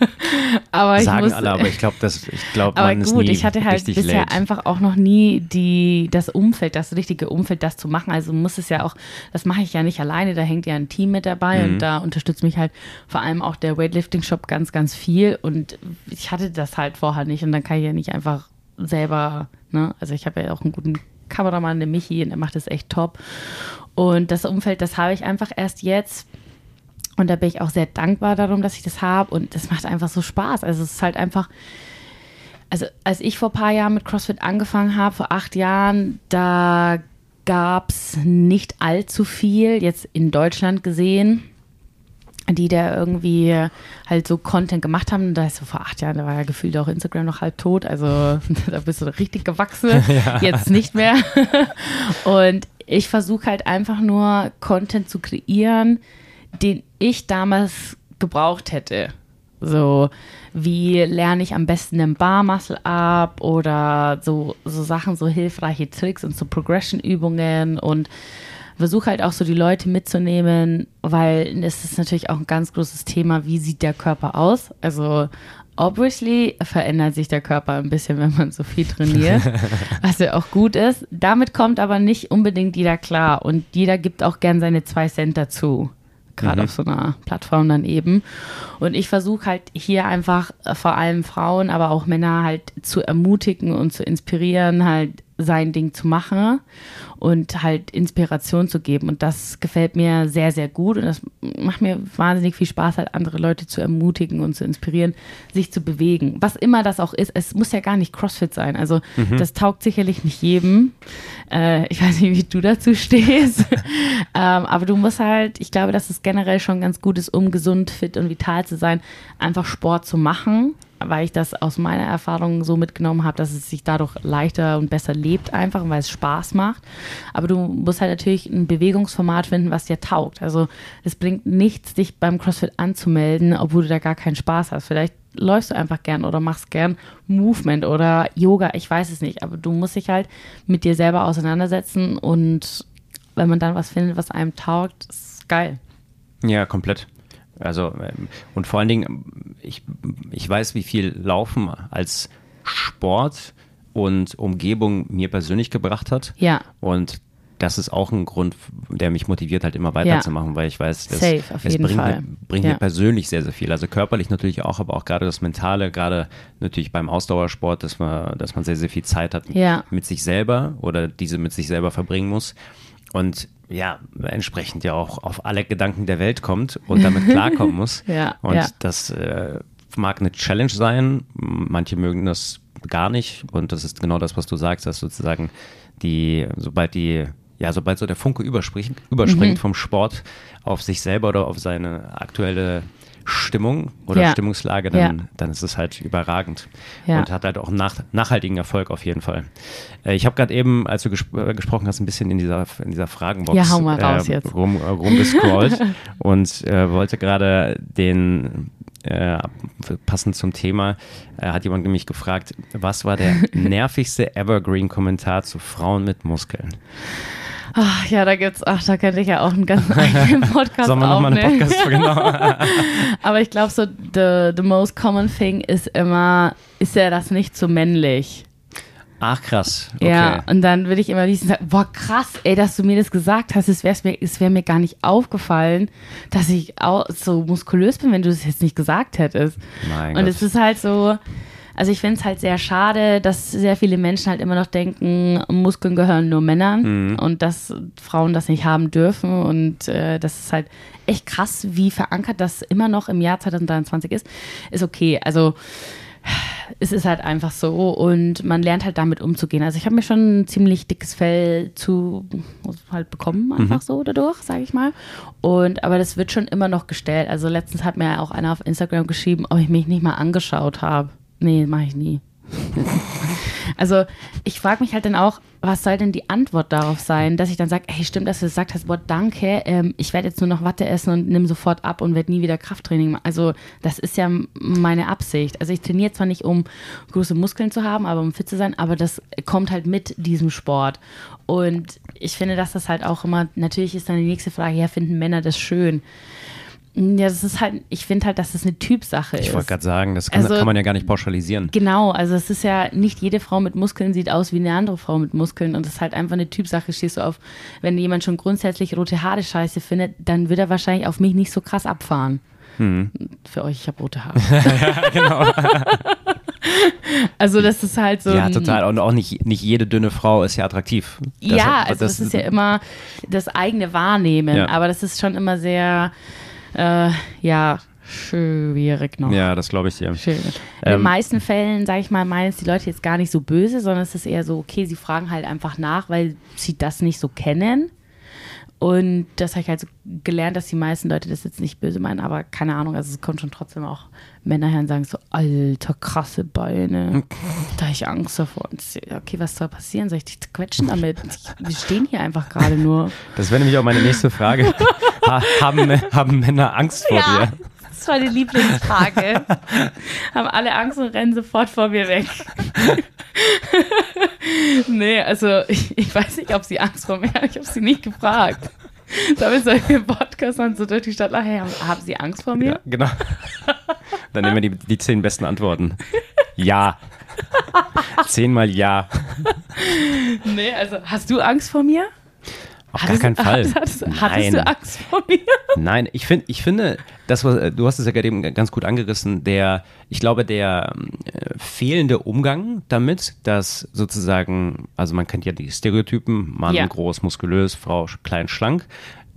aber Sagen muss, alle, aber ich glaube, das, ich glaube, man gut, ist nie ich hatte halt bisher late. einfach auch noch nie die, das Umfeld, das richtige Umfeld, das zu machen. Also muss es ja auch, das mache ich ja nicht alleine, da hängt ja ein Team mit dabei mhm. und da unterstützt mich halt vor allem auch der Weightlifting-Shop ganz, ganz viel und ich hatte das halt vorher nicht und dann kann ich ja nicht einfach selber, ne, also ich habe ja auch einen guten Kameramann, der Michi, und er macht das echt top. Und das Umfeld, das habe ich einfach erst jetzt. Und da bin ich auch sehr dankbar darum, dass ich das habe. Und das macht einfach so Spaß. Also es ist halt einfach, also als ich vor ein paar Jahren mit CrossFit angefangen habe, vor acht Jahren, da gab es nicht allzu viel, jetzt in Deutschland gesehen, die da irgendwie halt so Content gemacht haben. Da ist so vor acht Jahren, da war ja gefühlt auch Instagram noch halb tot. Also da bist du richtig gewachsen. Ja. Jetzt nicht mehr. Und ich versuche halt einfach nur Content zu kreieren, den ich damals gebraucht hätte. So, wie lerne ich am besten den Barmuscle ab oder so, so Sachen, so hilfreiche Tricks und so Progression-Übungen und versuche halt auch so die Leute mitzunehmen, weil es ist natürlich auch ein ganz großes Thema, wie sieht der Körper aus? Also obviously verändert sich der Körper ein bisschen, wenn man so viel trainiert, was ja auch gut ist. Damit kommt aber nicht unbedingt jeder klar und jeder gibt auch gern seine zwei Cent dazu gerade mhm. auf so einer Plattform dann eben. Und ich versuche halt hier einfach äh, vor allem Frauen, aber auch Männer halt zu ermutigen und zu inspirieren, halt sein Ding zu machen und halt Inspiration zu geben. Und das gefällt mir sehr, sehr gut. Und das macht mir wahnsinnig viel Spaß, halt andere Leute zu ermutigen und zu inspirieren, sich zu bewegen. Was immer das auch ist, es muss ja gar nicht CrossFit sein. Also mhm. das taugt sicherlich nicht jedem. Äh, ich weiß nicht, wie du dazu stehst. ähm, aber du musst halt, ich glaube, dass es generell schon ganz gut ist, um gesund, fit und vital zu sein, einfach Sport zu machen weil ich das aus meiner Erfahrung so mitgenommen habe, dass es sich dadurch leichter und besser lebt einfach, weil es Spaß macht. Aber du musst halt natürlich ein Bewegungsformat finden, was dir taugt. Also es bringt nichts, dich beim CrossFit anzumelden, obwohl du da gar keinen Spaß hast. Vielleicht läufst du einfach gern oder machst gern Movement oder Yoga, ich weiß es nicht. Aber du musst dich halt mit dir selber auseinandersetzen und wenn man dann was findet, was einem taugt, ist geil. Ja, komplett. Also, ähm, und vor allen Dingen, ich, ich weiß, wie viel Laufen als Sport und Umgebung mir persönlich gebracht hat. Ja. Und das ist auch ein Grund, der mich motiviert, halt immer weiterzumachen, ja. weil ich weiß, das, Safe, es bringt, Mir, bringt ja. mir persönlich sehr, sehr viel. Also körperlich natürlich auch, aber auch gerade das Mentale, gerade natürlich beim Ausdauersport, dass man, dass man sehr, sehr viel Zeit hat ja. mit sich selber oder diese mit sich selber verbringen muss. Und ja, entsprechend ja auch auf alle Gedanken der Welt kommt und damit klarkommen muss. ja, und ja. das äh, mag eine Challenge sein. Manche mögen das gar nicht. Und das ist genau das, was du sagst, dass sozusagen die, sobald die, ja, sobald so der Funke überspringt, überspringt mhm. vom Sport auf sich selber oder auf seine aktuelle Stimmung oder ja. Stimmungslage, dann, ja. dann ist es halt überragend ja. und hat halt auch nach, nachhaltigen Erfolg auf jeden Fall. Äh, ich habe gerade eben, als du gesp äh, gesprochen hast, ein bisschen in dieser, in dieser Fragenbox äh, rum, äh, rumgescrollt und äh, wollte gerade den äh, passend zum Thema, hat jemand nämlich gefragt, was war der nervigste Evergreen-Kommentar zu Frauen mit Muskeln? Ach ja, da gibt's, ach, da könnte ich ja auch einen ganz eigenen Podcast Sollen wir nochmal einen Podcast genau. Aber ich glaube so, the, the most common thing ist immer, ist ja das nicht so männlich? Ach krass. Okay. Ja, und dann würde ich immer liest sagen, boah krass, ey, dass du mir das gesagt hast, es wäre mir, wär mir gar nicht aufgefallen, dass ich auch so muskulös bin, wenn du es jetzt nicht gesagt hättest. Mein und es ist halt so, also ich finde es halt sehr schade, dass sehr viele Menschen halt immer noch denken, Muskeln gehören nur Männern mhm. und dass Frauen das nicht haben dürfen. Und äh, das ist halt echt krass, wie verankert das immer noch im Jahr 2023 ist. Ist okay. Also es ist halt einfach so und man lernt halt damit umzugehen. Also ich habe mir schon ein ziemlich dickes Fell zu halt bekommen, einfach mhm. so dadurch, sage ich mal. Und aber das wird schon immer noch gestellt. Also letztens hat mir auch einer auf Instagram geschrieben, ob ich mich nicht mal angeschaut habe. Nee, mache ich nie. also ich frage mich halt dann auch, was soll denn die Antwort darauf sein, dass ich dann sage, hey, stimmt, dass du das gesagt hast, boah, danke, ähm, ich werde jetzt nur noch Watte essen und nimm sofort ab und werde nie wieder Krafttraining machen. Also das ist ja meine Absicht. Also ich trainiere zwar nicht, um große Muskeln zu haben, aber um fit zu sein, aber das kommt halt mit diesem Sport. Und ich finde, dass das halt auch immer, natürlich ist dann die nächste Frage, ja, finden Männer das schön? Ja, das ist halt, ich finde halt, dass das eine Typsache ist. Ich wollte gerade sagen, das kann, also, kann, man ja gar nicht pauschalisieren. Genau, also es ist ja, nicht jede Frau mit Muskeln sieht aus wie eine andere Frau mit Muskeln und das ist halt einfach eine Typsache. Stehst du auf, wenn jemand schon grundsätzlich rote Haare scheiße findet, dann wird er wahrscheinlich auf mich nicht so krass abfahren. Hm. Für euch, ich habe rote Haare. ja, genau. also das ist halt so. Ja, total. Und auch nicht, nicht jede dünne Frau ist ja attraktiv. Das, ja, also das, das, ist ja immer das eigene Wahrnehmen, ja. aber das ist schon immer sehr Äh, ja, schwierig noch. Ja, das glaube ich dir. Schwierig. In den meisten Fällen, sage ich mal, meinen es die Leute jetzt gar nicht so böse, sondern es ist eher so, okay, sie fragen halt einfach nach, weil sie das nicht so kennen. Und das habe ich halt so gelernt, dass die meisten Leute das jetzt nicht böse meinen, aber keine Ahnung, also es kommt schon trotzdem auch Männer her und sagen so, alter, krasse Beine, da habe ich Angst davor. Und okay, was soll passieren? Soll ich dich quetschen damit? Wir stehen hier einfach gerade nur. Das wäre nämlich auch meine nächste Frage. Ha, haben, haben Männer Angst vor Ja. dir? War die Lieblingsfrage. Haben alle Angst und rennen sofort vor mir weg. nee, also ich, ich weiß nicht, ob sie Angst vor mir haben. Ich habe sie nicht gefragt. Damit soll ich mir Podcast dann so durch die Stadt lachen. Hey, haben, haben sie Angst vor mir? Ja, genau. Dann nehmen wir die, die zehn besten Antworten. Ja. Zehnmal ja. Nee, also hast du Angst vor mir? Auf gar keinen Fall. Hattest, hattest Nein. du Angst vor mir? Nein, ich, find, ich finde, das, was, du hast es ja gerade eben ganz gut angerissen, der, ich glaube, der äh, fehlende Umgang damit, dass sozusagen, also man kennt ja die Stereotypen, Mann Ja. groß, muskulös, Frau klein, schlank.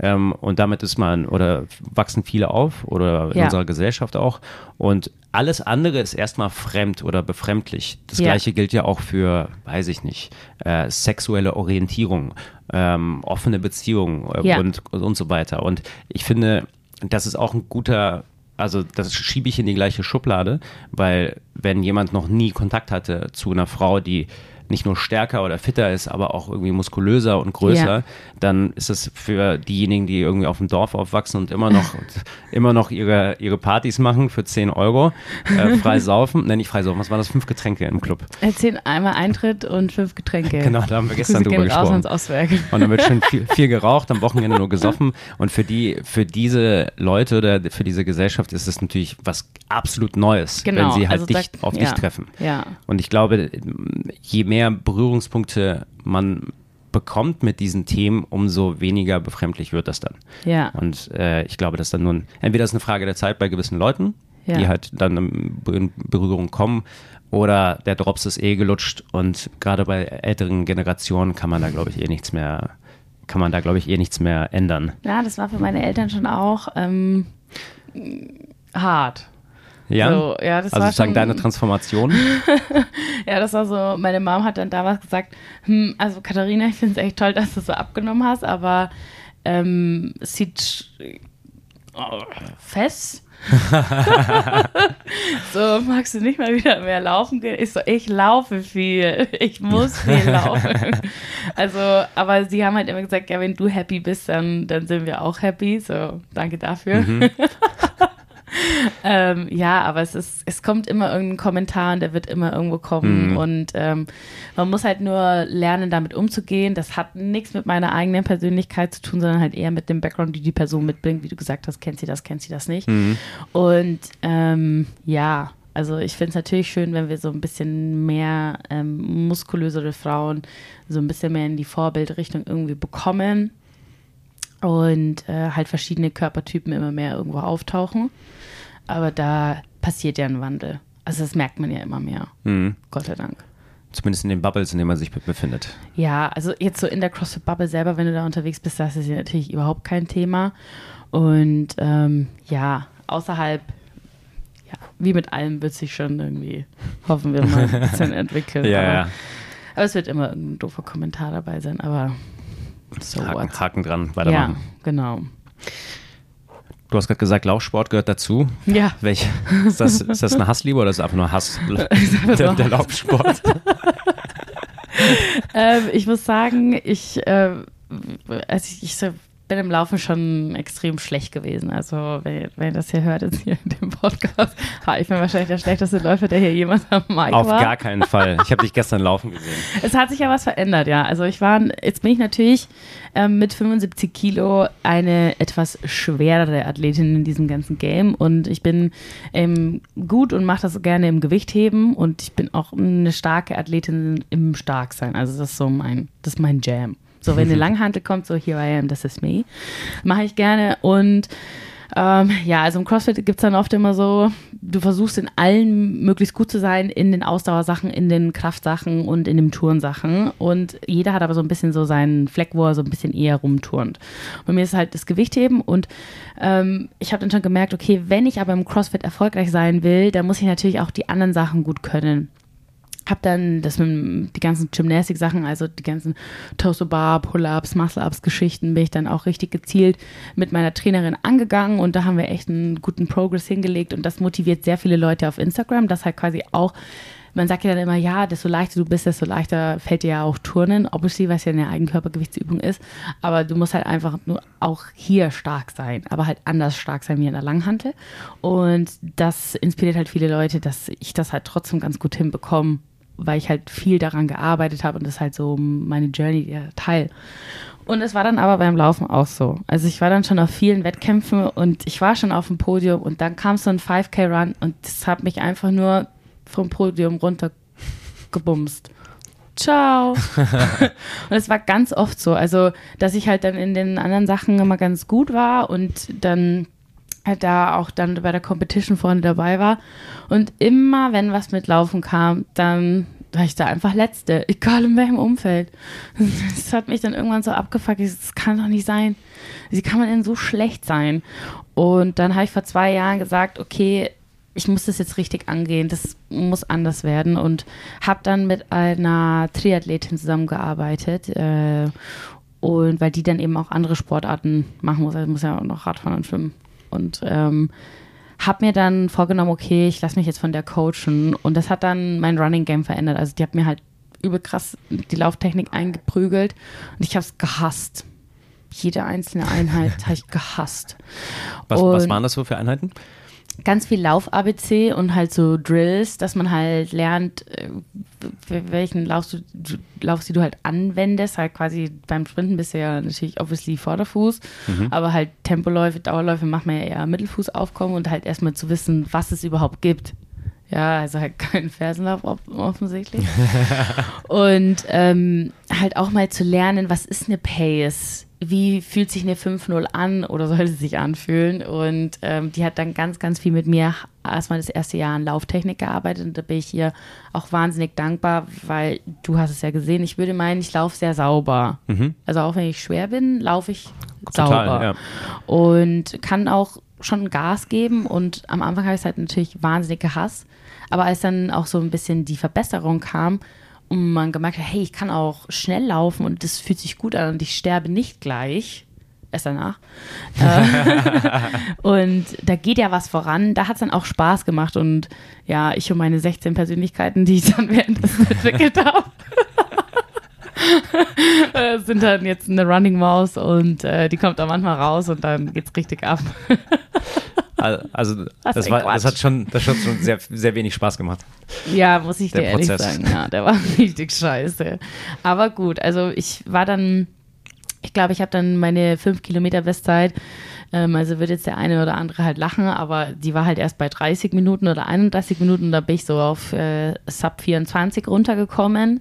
Ähm, und damit ist man oder wachsen viele auf oder in Ja. unserer Gesellschaft auch. Und alles andere ist erstmal fremd oder befremdlich. Das Ja. gleiche gilt ja auch für, weiß ich nicht, äh, sexuelle Orientierung, ähm, offene Beziehungen äh, Ja. und, und so weiter. Und ich finde, das ist auch ein guter, also das schiebe ich in die gleiche Schublade, weil wenn jemand noch nie Kontakt hatte zu einer Frau, die nicht nur stärker oder fitter ist, aber auch irgendwie muskulöser und größer, Ja. dann ist es für diejenigen, die irgendwie auf dem Dorf aufwachsen und immer noch, immer noch ihre, ihre Partys machen für 10 Euro, äh, frei saufen, nenne ich frei saufen, was waren das? Fünf Getränke im Club. Erzähl einmal Eintritt und fünf Getränke. Genau, da haben wir gestern Grüße drüber raus gesprochen. Auswerk. Und dann wird schön viel, viel geraucht, am Wochenende nur gesoffen. Und für die, für diese Leute oder für diese Gesellschaft ist es natürlich was absolut Neues, wenn Genau, sie halt also dich, da- auf ja, dich treffen. ja. Und ich glaube, je mehr Berührungspunkte man bekommt mit diesen Themen, umso weniger befremdlich wird das dann. Ja. Und äh, ich glaube, dass dann nur ein, entweder ist eine Frage der Zeit bei gewissen Leuten, Ja. die halt dann in Berührung kommen, oder der Drops ist eh gelutscht und gerade bei älteren Generationen kann man da, glaube ich, eh nichts mehr, kann man da, glaube ich, eh nichts mehr ändern. Ja, das war für meine Eltern schon auch ähm, hart. Ja, So, ja, das also war sozusagen schon- deine Transformation. Ja, das war so, meine Mom hat dann damals gesagt, hm, also Katharina, ich finde es echt toll, dass du so abgenommen hast, aber ähm, es sieht oh, fest. so, magst du nicht mal wieder mehr laufen gehen? Ich so, ich laufe viel, ich muss viel laufen. also, aber sie haben halt immer gesagt, ja, wenn du happy bist, dann, dann sind wir auch happy. So, danke dafür. Ähm, ja, aber es ist, es kommt immer irgendein Kommentar und der wird immer irgendwo kommen Mhm. und ähm, man muss halt nur lernen, damit umzugehen. Das hat nichts mit meiner eigenen Persönlichkeit zu tun, sondern halt eher mit dem Background, die die Person mitbringt. Wie du gesagt hast, kennt sie das, kennt sie das nicht. Mhm. Und ähm, ja, also ich finde es natürlich schön, wenn wir so ein bisschen mehr ähm, muskulösere Frauen so ein bisschen mehr in die Vorbildrichtung irgendwie bekommen und äh, halt verschiedene Körpertypen immer mehr irgendwo auftauchen. Aber da passiert ja ein Wandel. Also das merkt man ja immer mehr. Mhm. Gott sei Dank. Zumindest in den Bubbles, in denen man sich be- befindet. Ja, also jetzt so in der CrossFit-Bubble selber, wenn du da unterwegs bist, das ist ja natürlich überhaupt kein Thema. Und ähm, ja, außerhalb, ja, wie mit allem wird sich schon irgendwie, hoffen wir mal, ein bisschen entwickeln. Ja, aber, ja. aber es wird immer irgendein doofer Kommentar dabei sein, aber so Haken. Haken dran, Ja, weitermachen. genau. Du hast gerade gesagt, Laufsport gehört dazu. Ja, Welch, ist, das, ist das eine Hassliebe oder ist das einfach nur Hass? der, der Laufsport. ähm, ich muss sagen, ich, äh, also ich, ich bin im Laufen schon extrem schlecht gewesen. Also, wenn, ihr- wenn ihr das hier hört, jetzt hier in dem Podcast, ha, ich bin wahrscheinlich der schlechteste Läufer, der hier jemals am Mic Auf war. gar keinen Fall. Ich habe dich gestern laufen gesehen. Es hat sich ja was verändert, ja. Also ich war, jetzt bin ich natürlich ähm, mit 75 Kilo eine etwas schwerere Athletin in diesem ganzen Game und ich bin ähm, gut und mache das gerne im Gewichtheben und ich bin auch eine starke Athletin im Starksein. Also das ist so mein, das ist mein Jam. So, wenn eine Langhantel kommt, so here I am, this is me. Mache ich gerne und Ähm, ja, also im CrossFit gibt es dann oft immer so, du versuchst in allen möglichst gut zu sein, in den Ausdauersachen, in den Kraftsachen und in den Tourensachen. Und jeder hat aber so ein bisschen so seinen Fleck, wo er so ein bisschen eher rumturnt. Bei mir ist halt das Gewichtheben und ähm, ich habe dann schon gemerkt, okay, wenn ich aber im CrossFit erfolgreich sein will, dann muss ich natürlich auch die anderen Sachen gut können habe dann das mit die ganzen Gymnastik-Sachen, also die ganzen Toast-to-Bar, Pull-Ups, Muscle-Ups-Geschichten, bin ich dann auch richtig gezielt mit meiner Trainerin angegangen und da haben wir echt einen guten Progress hingelegt und das motiviert sehr viele Leute auf Instagram, das halt quasi auch man sagt ja dann immer, ja, desto leichter du bist, desto leichter fällt dir ja auch Turnen, obviously, was ja eine Eigenkörpergewichtsübung ist. Aber du musst halt einfach nur auch hier stark sein, aber halt anders stark sein wie in der Langhantel. Und das inspiriert halt viele Leute, dass ich das halt trotzdem ganz gut hinbekomme, weil ich halt viel daran gearbeitet habe und das ist halt so meine Journey, der Teil. Und es war dann aber beim Laufen auch so. Also ich war dann schon auf vielen Wettkämpfen und ich war schon auf dem Podium und dann kam so ein 5K-Run und das hat mich einfach nur vom Podium runtergebumst. Ciao. und es war ganz oft so. Also, dass ich halt dann in den anderen Sachen immer ganz gut war und dann da auch dann bei der Competition vorne dabei war. Und immer, wenn was mit Laufen kam, dann war ich da einfach Letzte, egal in welchem Umfeld. Das hat mich dann irgendwann so abgefuckt. Das kann doch nicht sein. Wie kann man denn so schlecht sein? Und dann habe ich vor zwei Jahren gesagt, okay, ich muss das jetzt richtig angehen, das muss anders werden und habe dann mit einer Triathletin zusammengearbeitet äh, und weil die dann eben auch andere Sportarten machen muss, also muss ja auch noch Radfahren und Schwimmen und ähm, habe mir dann vorgenommen, okay, ich lasse mich jetzt von der coachen und das hat dann mein Running Game verändert. Also die hat mir halt übel krass die Lauftechnik eingeprügelt und ich habe es gehasst. Jede einzelne Einheit habe ich gehasst. Was, was waren das so für Einheiten? Ganz viel Lauf-ABC und halt so Drills, dass man halt lernt, äh, welchen Lauf du, Lauf, die du halt anwendest. Halt quasi beim Sprinten bist du ja natürlich obviously Vorderfuß, mhm. aber halt Tempoläufe, Dauerläufe macht man ja eher Mittelfuß aufkommen und halt erstmal zu wissen, was es überhaupt gibt. Ja, also halt keinen Fersenlauf offensichtlich. und ähm, halt auch mal zu lernen, was ist eine Pace? wie fühlt sich eine 5-0 an oder soll sie sich anfühlen? Und ähm, die hat dann ganz, ganz viel mit mir erstmal das erste Jahr an Lauftechnik gearbeitet und da bin ich ihr auch wahnsinnig dankbar, weil du hast es ja gesehen, ich würde meinen, ich laufe sehr sauber. Mhm. Also auch wenn ich schwer bin, laufe ich Total, sauber. Ja. Und kann auch schon Gas geben und am Anfang habe ich es halt natürlich wahnsinnig gehasst. Aber als dann auch so ein bisschen die Verbesserung kam, und man gemerkt hat, hey, ich kann auch schnell laufen und das fühlt sich gut an und ich sterbe nicht gleich. Erst danach. Äh, und da geht ja was voran. Da hat es dann auch Spaß gemacht und ja, ich und meine 16 Persönlichkeiten, die ich dann währenddessen entwickelt habe. Äh, sind dann jetzt eine Running Maus und äh, die kommt da manchmal raus und dann geht's richtig ab. Also das, war, das, hat schon, das hat schon sehr, sehr wenig Spaß gemacht. Ja, muss ich dir ehrlich sagen. Ja, der war richtig scheiße. Aber gut, also ich war dann, ich glaube, ich habe dann meine 5 Kilometer Bestzeit. Ähm, also wird jetzt der eine oder andere halt lachen, aber die war halt erst bei 30 Minuten oder 31 Minuten. Da bin ich so auf äh, Sub 24 runtergekommen.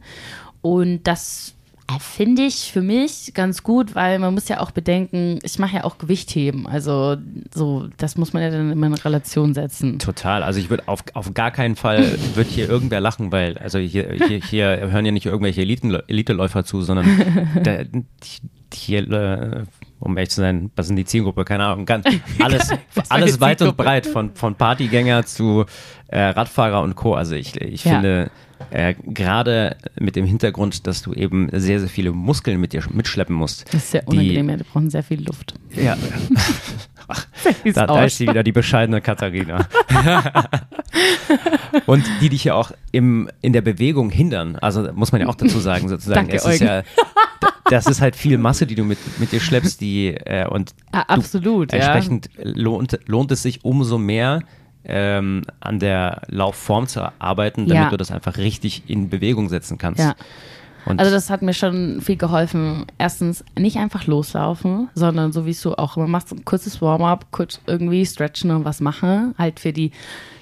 Und das finde ich für mich ganz gut, weil man muss ja auch bedenken, ich mache ja auch Gewichtheben. Also so, das muss man ja dann immer in Relation setzen. Total. Also ich würde auf, auf gar keinen Fall wird hier irgendwer lachen, weil also hier, hier, hier hören ja nicht irgendwelche Elite-Läufer zu, sondern der, hier, äh, um ehrlich zu sein, was sind die Zielgruppe? Keine Ahnung. Ganz, alles alles weit und breit, von, von Partygänger zu äh, Radfahrer und Co. Also ich, ich ja. finde äh, Gerade mit dem Hintergrund, dass du eben sehr, sehr viele Muskeln mit dir mitschleppen musst. Das ist sehr unangenehm, die, wir brauchen sehr viel Luft. Ja. Ach, da, da ist sie wieder, die bescheidene Katharina. und die dich ja auch im, in der Bewegung hindern. Also muss man ja auch dazu sagen, sozusagen. Danke, es ist ja, das ist halt viel Masse, die du mit, mit dir schleppst, die äh, und ah, absolut. Du, entsprechend ja. lohnt, lohnt es sich umso mehr, ähm, an der Laufform zu arbeiten, damit ja. du das einfach richtig in Bewegung setzen kannst. Ja. Und also das hat mir schon viel geholfen. Erstens nicht einfach loslaufen, sondern so wie du auch immer machst, ein kurzes Warm-up, kurz irgendwie stretchen und was machen, halt für die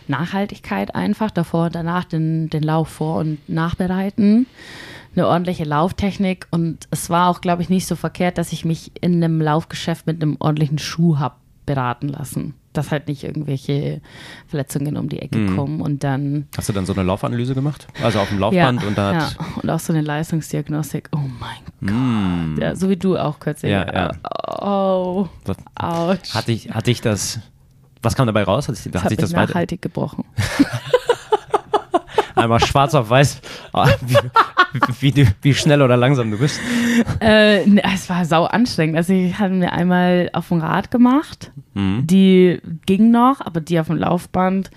Nachhaltigkeit einfach, davor und danach den, den Lauf vor- und nachbereiten, eine ordentliche Lauftechnik und es war auch, glaube ich, nicht so verkehrt, dass ich mich in einem Laufgeschäft mit einem ordentlichen Schuh habe beraten lassen. Dass halt nicht irgendwelche Verletzungen um die Ecke Mhm. kommen und dann Hast du dann so eine Laufanalyse gemacht? Also auf dem Laufband und da ja, hat. und auch so eine Leistungsdiagnostik. Oh mein Gott. Ja, so wie du auch kürzlich. Ja, ja. Oh, ouch. hatte, ich, hatte ich das. Was kam dabei raus? Hat, das hat hat sich das weiter, nachhaltig gebrochen. einmal schwarz auf weiß, ah, wie, wie, du- wie schnell oder langsam du bist? Äh, ne, es war sau anstrengend. Also ich hatte mir einmal auf dem Rad gemacht. Mhm. Die ging noch, aber die auf dem Laufband.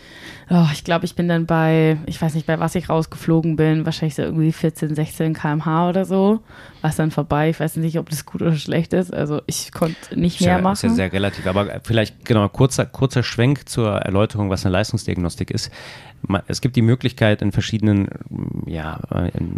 Oh, ich glaube, ich bin dann bei, ich weiß nicht, bei was ich rausgeflogen bin, wahrscheinlich so irgendwie 14, 16 km/h oder so. War es dann vorbei. Ich weiß nicht, ob das gut oder schlecht ist. Also ich konnte nicht mehr ja, machen. ist ja sehr relativ. Aber vielleicht, genau, kurzer, kurzer Schwenk zur Erläuterung, was eine Leistungsdiagnostik ist. Es gibt die Möglichkeit in verschiedenen, ja, äh, in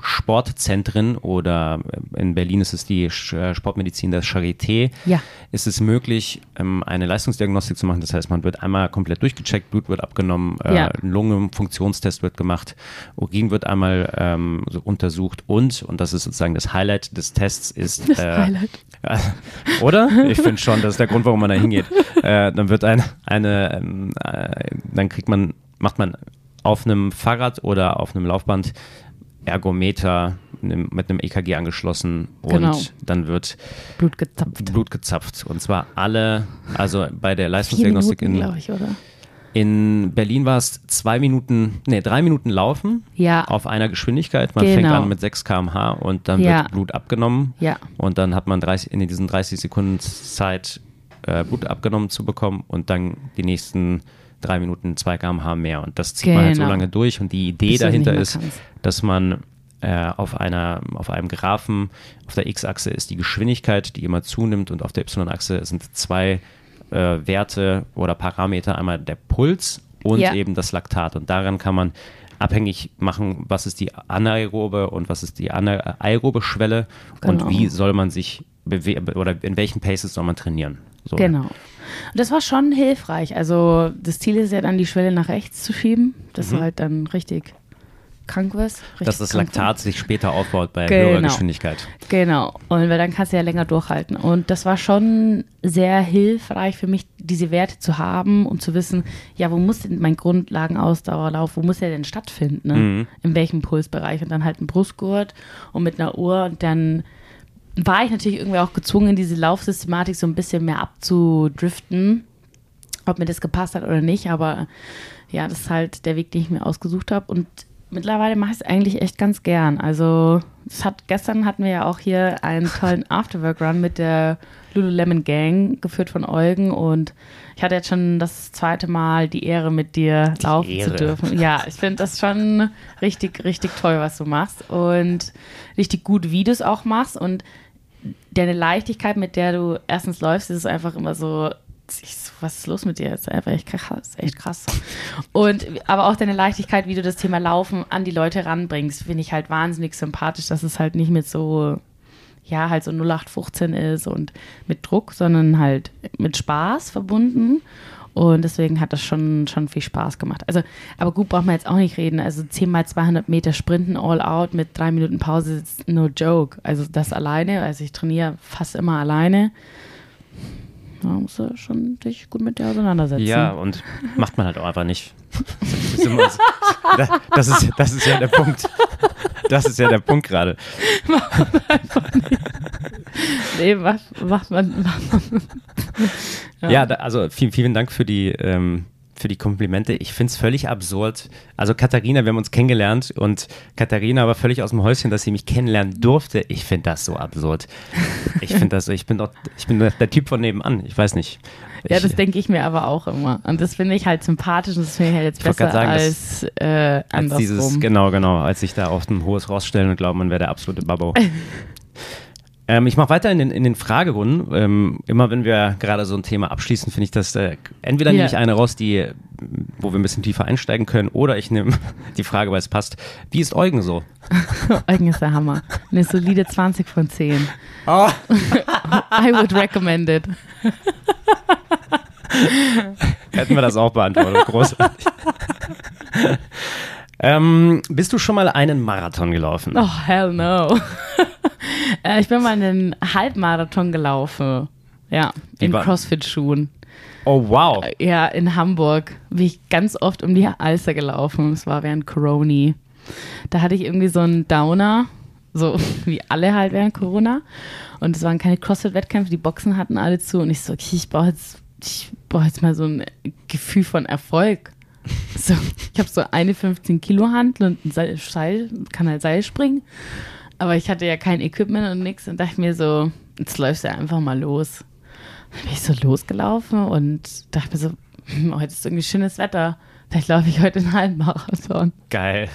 Sportzentren oder in Berlin ist es die äh, Sportmedizin, das Charité, Ja. ist es möglich, ähm, eine Leistungsdiagnostik zu machen. Das heißt, man wird einmal komplett durchgecheckt, Blut wird abgenommen, äh, Ja. Lungenfunktionstest wird gemacht, Urin wird einmal ähm, so untersucht und, und das ist sozusagen das Highlight des Tests, ist Das äh, Highlight. Oder? Ich finde schon, das ist der Grund, warum man da hingeht. Äh, dann wird ein, eine, ähm, äh, dann kriegt man, macht man auf einem Fahrrad oder auf einem Laufband Ergometer mit einem EKG angeschlossen und Genau. dann wird Blut gezapft. Blut gezapft. Und zwar alle, also bei der Leistungsdiagnostik Minuten, in, ich, in Berlin war es zwei Minuten, nee, drei Minuten laufen Ja. auf einer Geschwindigkeit. Man fängt Genau. an mit 6 km/h und dann Ja. wird Blut abgenommen. Ja. Und dann hat man 30, in diesen 30 Sekunden Zeit, äh, Blut abgenommen zu bekommen und dann die nächsten drei Minuten 2 km/h mehr. Und das zieht man halt so Genau. lange durch. Und die Idee Bis dahinter ist, kannst. dass man äh, auf, einer, auf einem Graphen, auf der X-Achse ist die Geschwindigkeit, die immer zunimmt und auf der Y-Achse sind zwei äh, Werte oder Parameter, einmal der Puls und Ja. eben das Laktat. Und daran kann man abhängig machen, was ist die anaerobe und was ist die aerobe Schwelle Genau. und wie soll man sich bewegen oder in welchen Paces soll man trainieren. So. Genau. Und das war schon hilfreich. Also das Ziel ist ja dann, die Schwelle nach rechts zu schieben, dass du halt dann richtig krank wirst. Mhm. Dass das Laktat sich später aufbaut bei Genau. höherer Geschwindigkeit. Genau. Und weil dann kannst du ja länger durchhalten. Und das war schon sehr hilfreich für mich, diese Werte zu haben und zu wissen, ja, wo muss denn mein Grundlagenausdauerlauf, wo muss der denn stattfinden? Ne? Mhm. In welchem Pulsbereich? Und dann halt ein Brustgurt und mit einer Uhr. Und dann war ich natürlich irgendwie auch gezwungen, diese Laufsystematik so ein bisschen mehr abzudriften, ob mir das gepasst hat oder nicht. Aber ja, das ist halt der Weg, den ich mir ausgesucht habe. Und mittlerweile mache ich es eigentlich echt ganz gern. Also es hat, gestern hatten wir ja auch hier einen tollen Afterwork-Run mit der Lululemon Gang, geführt von Eugen. Und ich hatte jetzt schon das zweite Mal die Ehre, mit dir laufen Ehre. zu dürfen. Ja, ich finde das schon richtig, richtig toll, was du machst. Und richtig gut, wie du es auch machst. Und deine Leichtigkeit, mit der du erstens läufst, ist einfach immer so, was ist los mit dir? Das ist einfach echt krass, echt krass. Und aber auch deine Leichtigkeit, wie du das Thema Laufen an die Leute ranbringst, finde ich halt wahnsinnig sympathisch, dass es halt nicht mit so, ja, halt so 0815 ist und mit Druck, sondern halt mit Spaß verbunden. Und deswegen hat das schon, schon viel Spaß gemacht. Also, aber gut, braucht man jetzt auch nicht reden. Also 10 mal 200 Meter Sprinten all out mit drei Minuten Pause ist no joke. Also das alleine, also ich trainiere fast immer alleine. Da musst du schon dich gut mit dir auseinandersetzen. Ja, und macht man halt auch einfach nicht. Das ist, so. das, ist, das ist ja der Punkt. Das ist ja der Punkt gerade. Nee, macht, macht man. Macht man. Ja, da, also vielen, vielen Dank für die, ähm, für die Komplimente. Ich finde es völlig absurd. Also Katharina, wir haben uns kennengelernt und Katharina war völlig aus dem Häuschen, dass sie mich kennenlernen durfte. Ich finde das so absurd. Ich finde das so, ich bin doch, ich bin der Typ von nebenan. Ich weiß nicht. Ja, das denke ich mir aber auch immer. Und das finde ich halt sympathisch und das finde ich halt jetzt besser sagen, als äh, als dieses, genau, genau, als sich da auf ein hohes Ross stellen und glauben, man wäre der absolute Babbo. ähm, ich mache weiter in den, in den Fragerunden. Ähm, immer wenn wir gerade so ein Thema abschließen, finde ich das, äh, entweder nehme Ja. ich eine raus, die, wo wir ein bisschen tiefer einsteigen können, oder ich nehme die Frage, weil es passt. Wie ist Eugen so? Eugen ist der Hammer. Eine solide 20 von 10. Oh. I would recommend it. Hätten wir das auch beantwortet. Großartig. ähm, bist du schon mal einen Marathon gelaufen? Oh, hell no. Äh, ich bin mal einen Halbmarathon gelaufen. Ja, in Crossfit-Schuhen. Oh, wow. Ja, in Hamburg bin ich ganz oft um die Alster gelaufen. Es war während Corona. Da hatte ich irgendwie so einen Downer, so wie alle halt während Corona. Und es waren keine CrossFit-Wettkämpfe, die Boxen hatten alle zu. Und ich so, okay, ich brauche jetzt, ich brauche jetzt mal so ein Gefühl von Erfolg. So, ich habe so eine 15 Kilo Handel und ein Seil, Seil, kann halt Seil springen. Aber ich hatte ja kein Equipment und nichts und dachte mir so, jetzt läufst du einfach mal los. Dann bin ich so losgelaufen und dachte mir so, hm, heute ist irgendwie schönes Wetter. Vielleicht laufe ich heute einen Halbmarathon. Geil.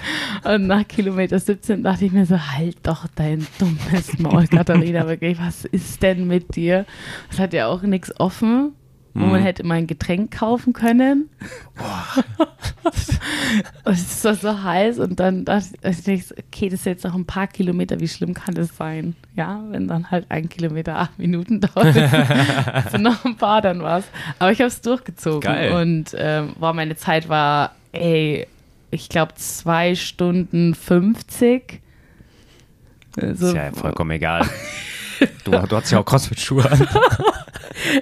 Und nach Kilometer 17 dachte ich mir so, halt doch dein dummes Maul, Katharina, wirklich, was ist denn mit dir? Es hat ja auch nichts offen, wo man hätte mal ein Getränk kaufen können. und es war so heiß und dann dachte ich, so, okay, das ist jetzt noch ein paar Kilometer, wie schlimm kann das sein? Ja, wenn dann halt ein Kilometer acht Minuten dauert, sind noch ein paar, dann war's. Aber ich habe es durchgezogen Geil. und ähm, boah, meine Zeit war, ey, ich glaube zwei Stunden 50. Also, Ist ja vollkommen egal. Du, du hast ja auch Crossfit-Schuhe an.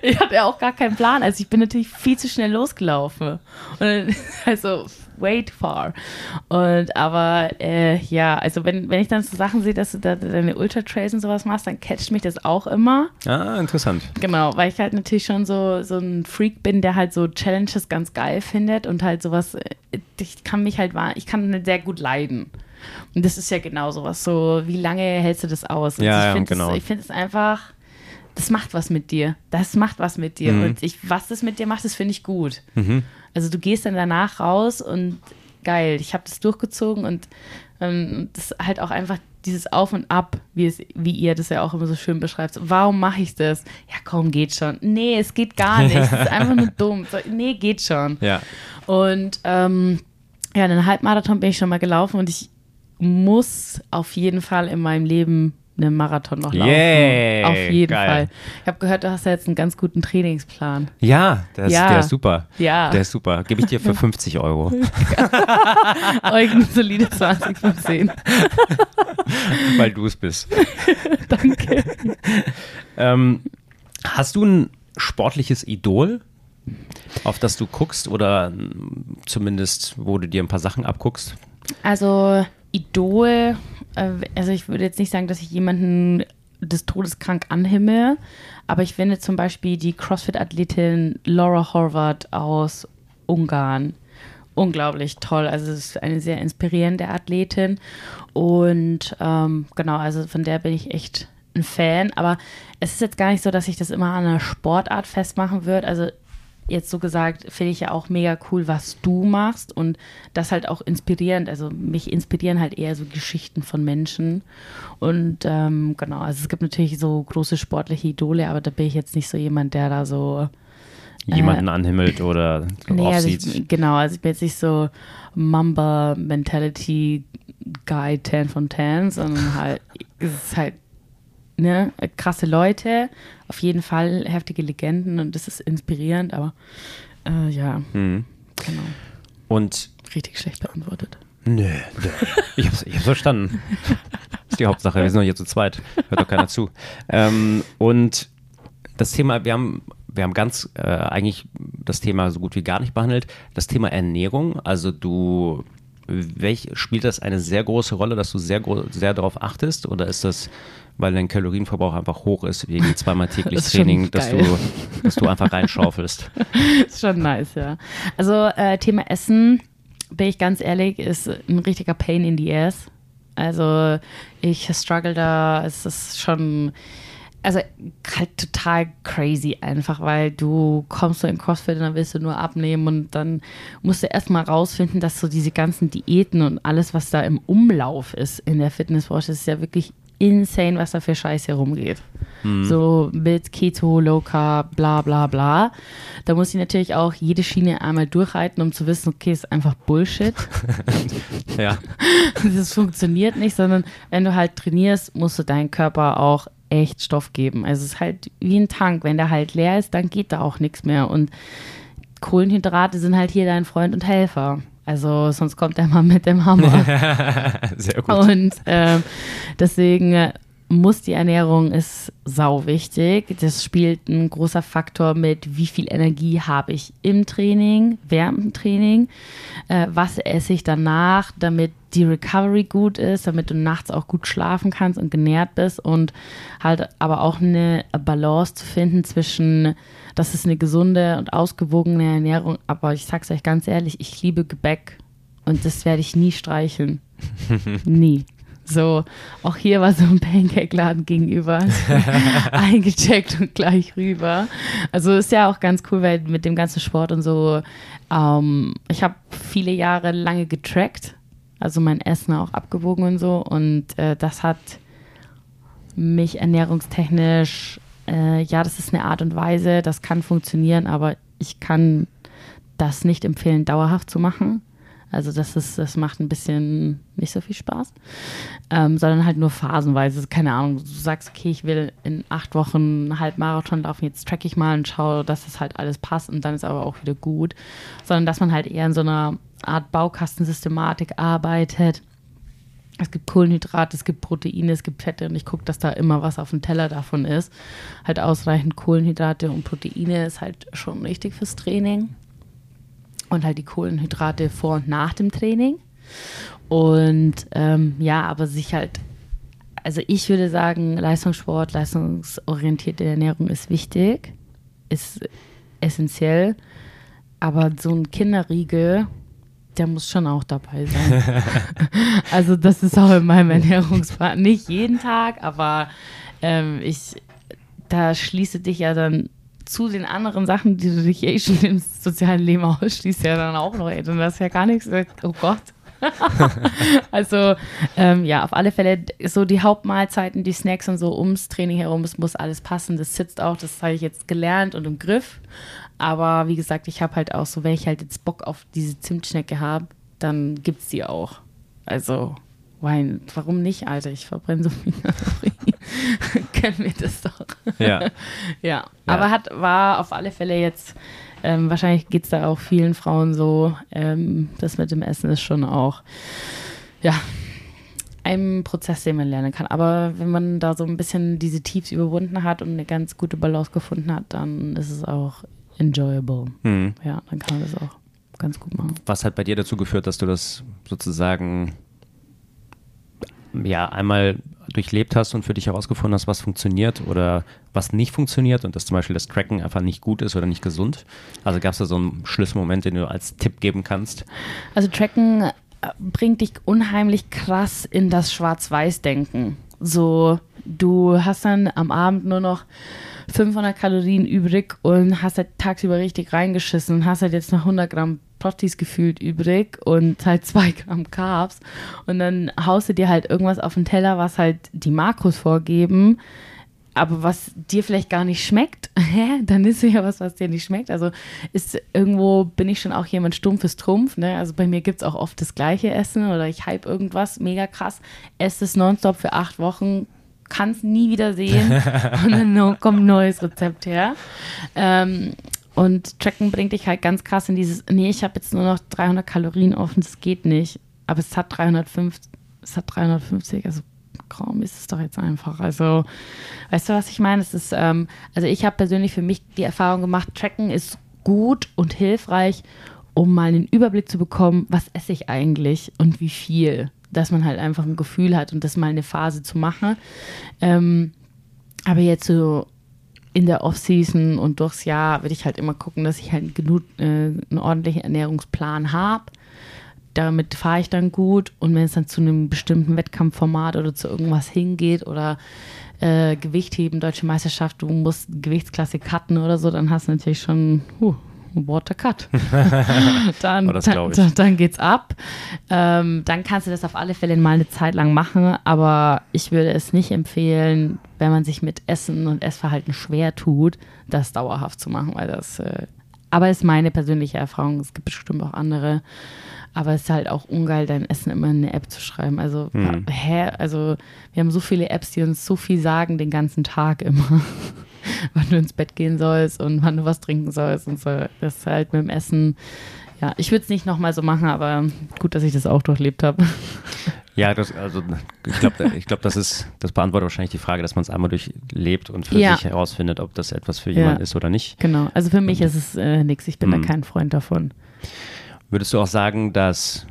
Ich hatte ja auch gar keinen Plan. Also ich bin natürlich viel zu schnell losgelaufen. Und also way too far. Und aber äh, ja, also wenn, wenn ich dann so Sachen sehe, dass du da deine Ultra-Trails und sowas machst, dann catcht mich das auch immer. Ah, interessant. Genau, weil ich halt natürlich schon so, so ein Freak bin, der halt so Challenges ganz geil findet und halt sowas, äh, ich kann mich halt, ich kann sehr gut leiden. Und das ist ja genau sowas, so wie lange hältst du das aus? Und Ja, ich ja, finde genau. es, ich finde es einfach, das macht was mit dir. Das macht was mit dir. Mhm. Und ich, was das mit dir macht, das finde ich gut. Also du gehst dann danach raus und geil, ich habe das durchgezogen und ähm, das ist halt auch einfach dieses Auf und Ab, wie, es, wie ihr das ja auch immer so schön beschreibt. So, Warum mache ich das? Ja, komm, geht schon. Nee, es geht gar nicht. Es ist einfach nur dumm. So, nee, geht schon. Ja. Und ähm, ja, einen Halbmarathon bin ich schon mal gelaufen und ich muss auf jeden Fall in meinem Leben einen Marathon noch laufen. Yay, auf jeden geil. Fall. Ich habe gehört, du hast ja jetzt einen ganz guten Trainingsplan. Ja, der ist, Ja. Der ist super. Ja. Der ist super. Gebe ich dir für 50 Euro. Euch eine solide 20 von 10. weil du es bist. Danke. Ähm, hast du ein sportliches Idol, auf das du guckst oder zumindest, wo du dir ein paar Sachen abguckst? Also Idol, äh, also ich würde jetzt nicht sagen, dass ich jemanden des Todes krank anhimmel, aber ich finde zum Beispiel die CrossFit-Athletin Laura Horvath aus Ungarn unglaublich toll. Also es ist eine sehr inspirierende Athletin und ähm, genau, also von der bin ich echt ein Fan, aber es ist jetzt gar nicht so, dass ich das immer an einer Sportart festmachen würde. Also jetzt so gesagt, finde ich ja auch mega cool, was du machst und das halt auch inspirierend. Also mich inspirieren halt eher so Geschichten von Menschen. Und ähm, genau, also es gibt natürlich so große sportliche Idole, aber da bin ich jetzt nicht so jemand, der da so. Jemanden anhimmelt oder so Nee, also aufsieht? ich, genau, also ich bin jetzt nicht so Mamba Mentality Guy 10 von 10, sondern halt, es ist halt, ne, krasse Leute, auf jeden Fall heftige Legenden und das ist inspirierend, aber äh, ja, Mhm. genau, Und richtig schlecht beantwortet. Nö, nö. Ich hab's, ich hab's verstanden. ist die Hauptsache. Wir sind doch hier zu zweit. Hört doch keiner zu. Ähm, und das Thema, wir haben, wir haben ganz äh, eigentlich das Thema so gut wie gar nicht behandelt. Das Thema Ernährung. Also du, welch, spielt das eine sehr große Rolle, dass du sehr, sehr darauf achtest? Oder ist das, weil dein Kalorienverbrauch einfach hoch ist wegen zweimal täglich Das Training, dass du, dass du einfach reinschaufelst? ist schon nice, ja. Also äh, Thema Essen, bin ich ganz ehrlich, ist ein richtiger Pain in the ass. Also ich struggle da, es ist schon, also halt total crazy einfach, weil du kommst so in CrossFit und dann willst du nur abnehmen und dann musst du erstmal rausfinden, dass so diese ganzen Diäten und alles, was da im Umlauf ist in der Fitnessbranche, ist ja wirklich insane, was da für Scheiße herumgeht. So mit Keto, Low Carb, bla bla bla. Da muss ich natürlich auch jede Schiene einmal durchreiten, um zu wissen, okay, ist einfach Bullshit. Ja. das funktioniert nicht, sondern wenn du halt trainierst, musst du deinem Körper auch echt Stoff geben. Also es ist halt wie ein Tank. Wenn der halt leer ist, dann geht da auch nichts mehr. Und Kohlenhydrate sind halt hier dein Freund und Helfer. Also sonst kommt er mal mit dem Hammer. Sehr gut. Und ähm, deswegen, äh, muss die Ernährung ist sau wichtig. Das spielt ein großer Faktor mit, wie viel Energie habe ich im Training, während dem Training, äh, was esse ich danach, damit die Recovery gut ist, damit du nachts auch gut schlafen kannst und genährt bist und halt aber auch eine Balance zu finden zwischen, das ist eine gesunde und ausgewogene Ernährung, aber ich sag's euch ganz ehrlich, ich liebe Gebäck und das werde ich nie streicheln. nie. So, auch hier war so ein Pancake-Laden gegenüber. Eingecheckt und gleich rüber. Also ist ja auch ganz cool, weil mit dem ganzen Sport und so, ähm, ich habe viele Jahre lange getrackt, also mein Essen auch abgewogen und so. Und äh, das hat mich ernährungstechnisch, äh, ja, das ist eine Art und Weise, das kann funktionieren, aber ich kann das nicht empfehlen, dauerhaft zu machen. Also das ist, das macht ein bisschen nicht so viel Spaß, ähm, sondern halt nur phasenweise. Keine Ahnung, du sagst, okay, ich will in acht Wochen einen Halbmarathon laufen, jetzt track ich mal und schaue, dass das halt alles passt und dann ist aber auch wieder gut. Sondern dass man halt eher in so einer Art Baukastensystematik arbeitet. Es gibt Kohlenhydrate, es gibt Proteine, es gibt Fette und ich gucke, dass da immer was auf dem Teller davon ist. Halt ausreichend Kohlenhydrate und Proteine ist halt schon wichtig fürs Training und halt die Kohlenhydrate vor und nach dem Training. Und ähm, ja, aber sich halt, also ich würde sagen, Leistungssport, leistungsorientierte Ernährung ist wichtig, ist essentiell, aber so ein Kinderriegel, der muss schon auch dabei sein. also das ist auch in meinem Ernährungsplan. Nicht jeden Tag, aber ähm, ich, da schließe dich ja dann zu den anderen Sachen, die du dich eh schon im sozialen Leben ausschließt, ja dann auch noch, ey, dann hast ja gar nichts, oh Gott. also ähm, ja, auf alle Fälle so die Hauptmahlzeiten, die Snacks und so ums Training herum, es muss alles passen. Das sitzt auch, das habe ich jetzt gelernt und im Griff. Aber wie gesagt, ich habe halt auch so, wenn ich halt jetzt Bock auf diese Zimtschnecke habe, dann gibt es die auch. Also Wein, warum nicht, Alter? Ich verbrenne so viel Können wir das doch. Ja. ja. ja. Aber hat, war auf alle Fälle jetzt, ähm, wahrscheinlich geht es da auch vielen Frauen so, ähm, das mit dem Essen ist schon auch, ja, ein Prozess, den man lernen kann. Aber wenn man da so ein bisschen diese Tiefs überwunden hat und eine ganz gute Balance gefunden hat, dann ist es auch enjoyable. Mhm. Ja, dann kann man das auch ganz gut machen. Was hat bei dir dazu geführt, dass du das sozusagen ja einmal durchlebt hast und für dich herausgefunden hast, was funktioniert oder was nicht funktioniert und dass zum Beispiel das Tracken einfach nicht gut ist oder nicht gesund? Also gab es da so einen Schlüsselmoment, den du als Tipp geben kannst? Also Tracken äh, bringt dich unheimlich krass in das Schwarz-Weiß-Denken. So, du hast dann am Abend nur noch 500 Kalorien übrig und hast halt tagsüber richtig reingeschissen und hast halt jetzt noch 100 Gramm Prottis gefühlt übrig und halt zwei Gramm Carbs. Und dann haust du dir halt irgendwas auf den Teller, was halt die Makros vorgeben, aber was dir vielleicht gar nicht schmeckt. Hä? Dann ist ja was, was dir nicht schmeckt. Also ist irgendwo bin ich schon auch jemand stumpfes Trumpf. Ne? Also bei mir gibt es auch oft das gleiche Essen oder ich hype irgendwas mega krass, esse es nonstop für acht Wochen, kann es nie wieder sehen und dann kommt ein neues Rezept her. Ähm, und Tracken bringt dich halt ganz krass in dieses, nee, ich habe jetzt nur noch 300 Kalorien offen, das geht nicht. Aber es hat 350, es hat 350, also kaum ist es doch jetzt einfach. Also, weißt du, was ich meine? Es ist, ähm, also ich habe persönlich für mich die Erfahrung gemacht, Tracken ist gut und hilfreich, um mal einen Überblick zu bekommen, was esse ich eigentlich und wie viel. Dass man halt einfach ein Gefühl hat und das mal eine Phase zu machen. Ähm, aber jetzt so in der Off-Season und durchs Jahr würde ich halt immer gucken, dass ich halt genug äh, einen ordentlichen Ernährungsplan habe. Damit fahre ich dann gut und wenn es dann zu einem bestimmten Wettkampfformat oder zu irgendwas hingeht oder äh, Gewichtheben, deutsche Meisterschaft, du musst Gewichtsklasse cutten oder so, dann hast du natürlich schon uh, Water Cut. dann, oh, dann, dann, geht's ab. Ähm, dann kannst du das auf alle Fälle mal eine Zeit lang machen, aber ich würde es nicht empfehlen, wenn man sich mit Essen und Essverhalten schwer tut, das dauerhaft zu machen, weil das. Äh, aber ist meine persönliche Erfahrung. Es gibt bestimmt auch andere. Aber es ist halt auch ungeil, dein Essen immer in eine App zu schreiben. Also, mhm. hä? Also, wir haben so viele Apps, die uns so viel sagen den ganzen Tag immer. wann du ins Bett gehen sollst und wann du was trinken sollst und so. Das ist halt mit dem Essen. Ja, ich würde es nicht nochmal so machen, aber gut, dass ich das auch durchlebt habe. Ja, das, also ich glaube, ich glaub, das ist, das beantwortet wahrscheinlich die Frage, dass man es einmal durchlebt und für Ja. sich herausfindet, ob das etwas für Ja. jemanden ist oder nicht. Genau. Also für mich ist es äh, nichts. Ich bin Mhm. da kein Freund davon. Würdest du auch sagen, dass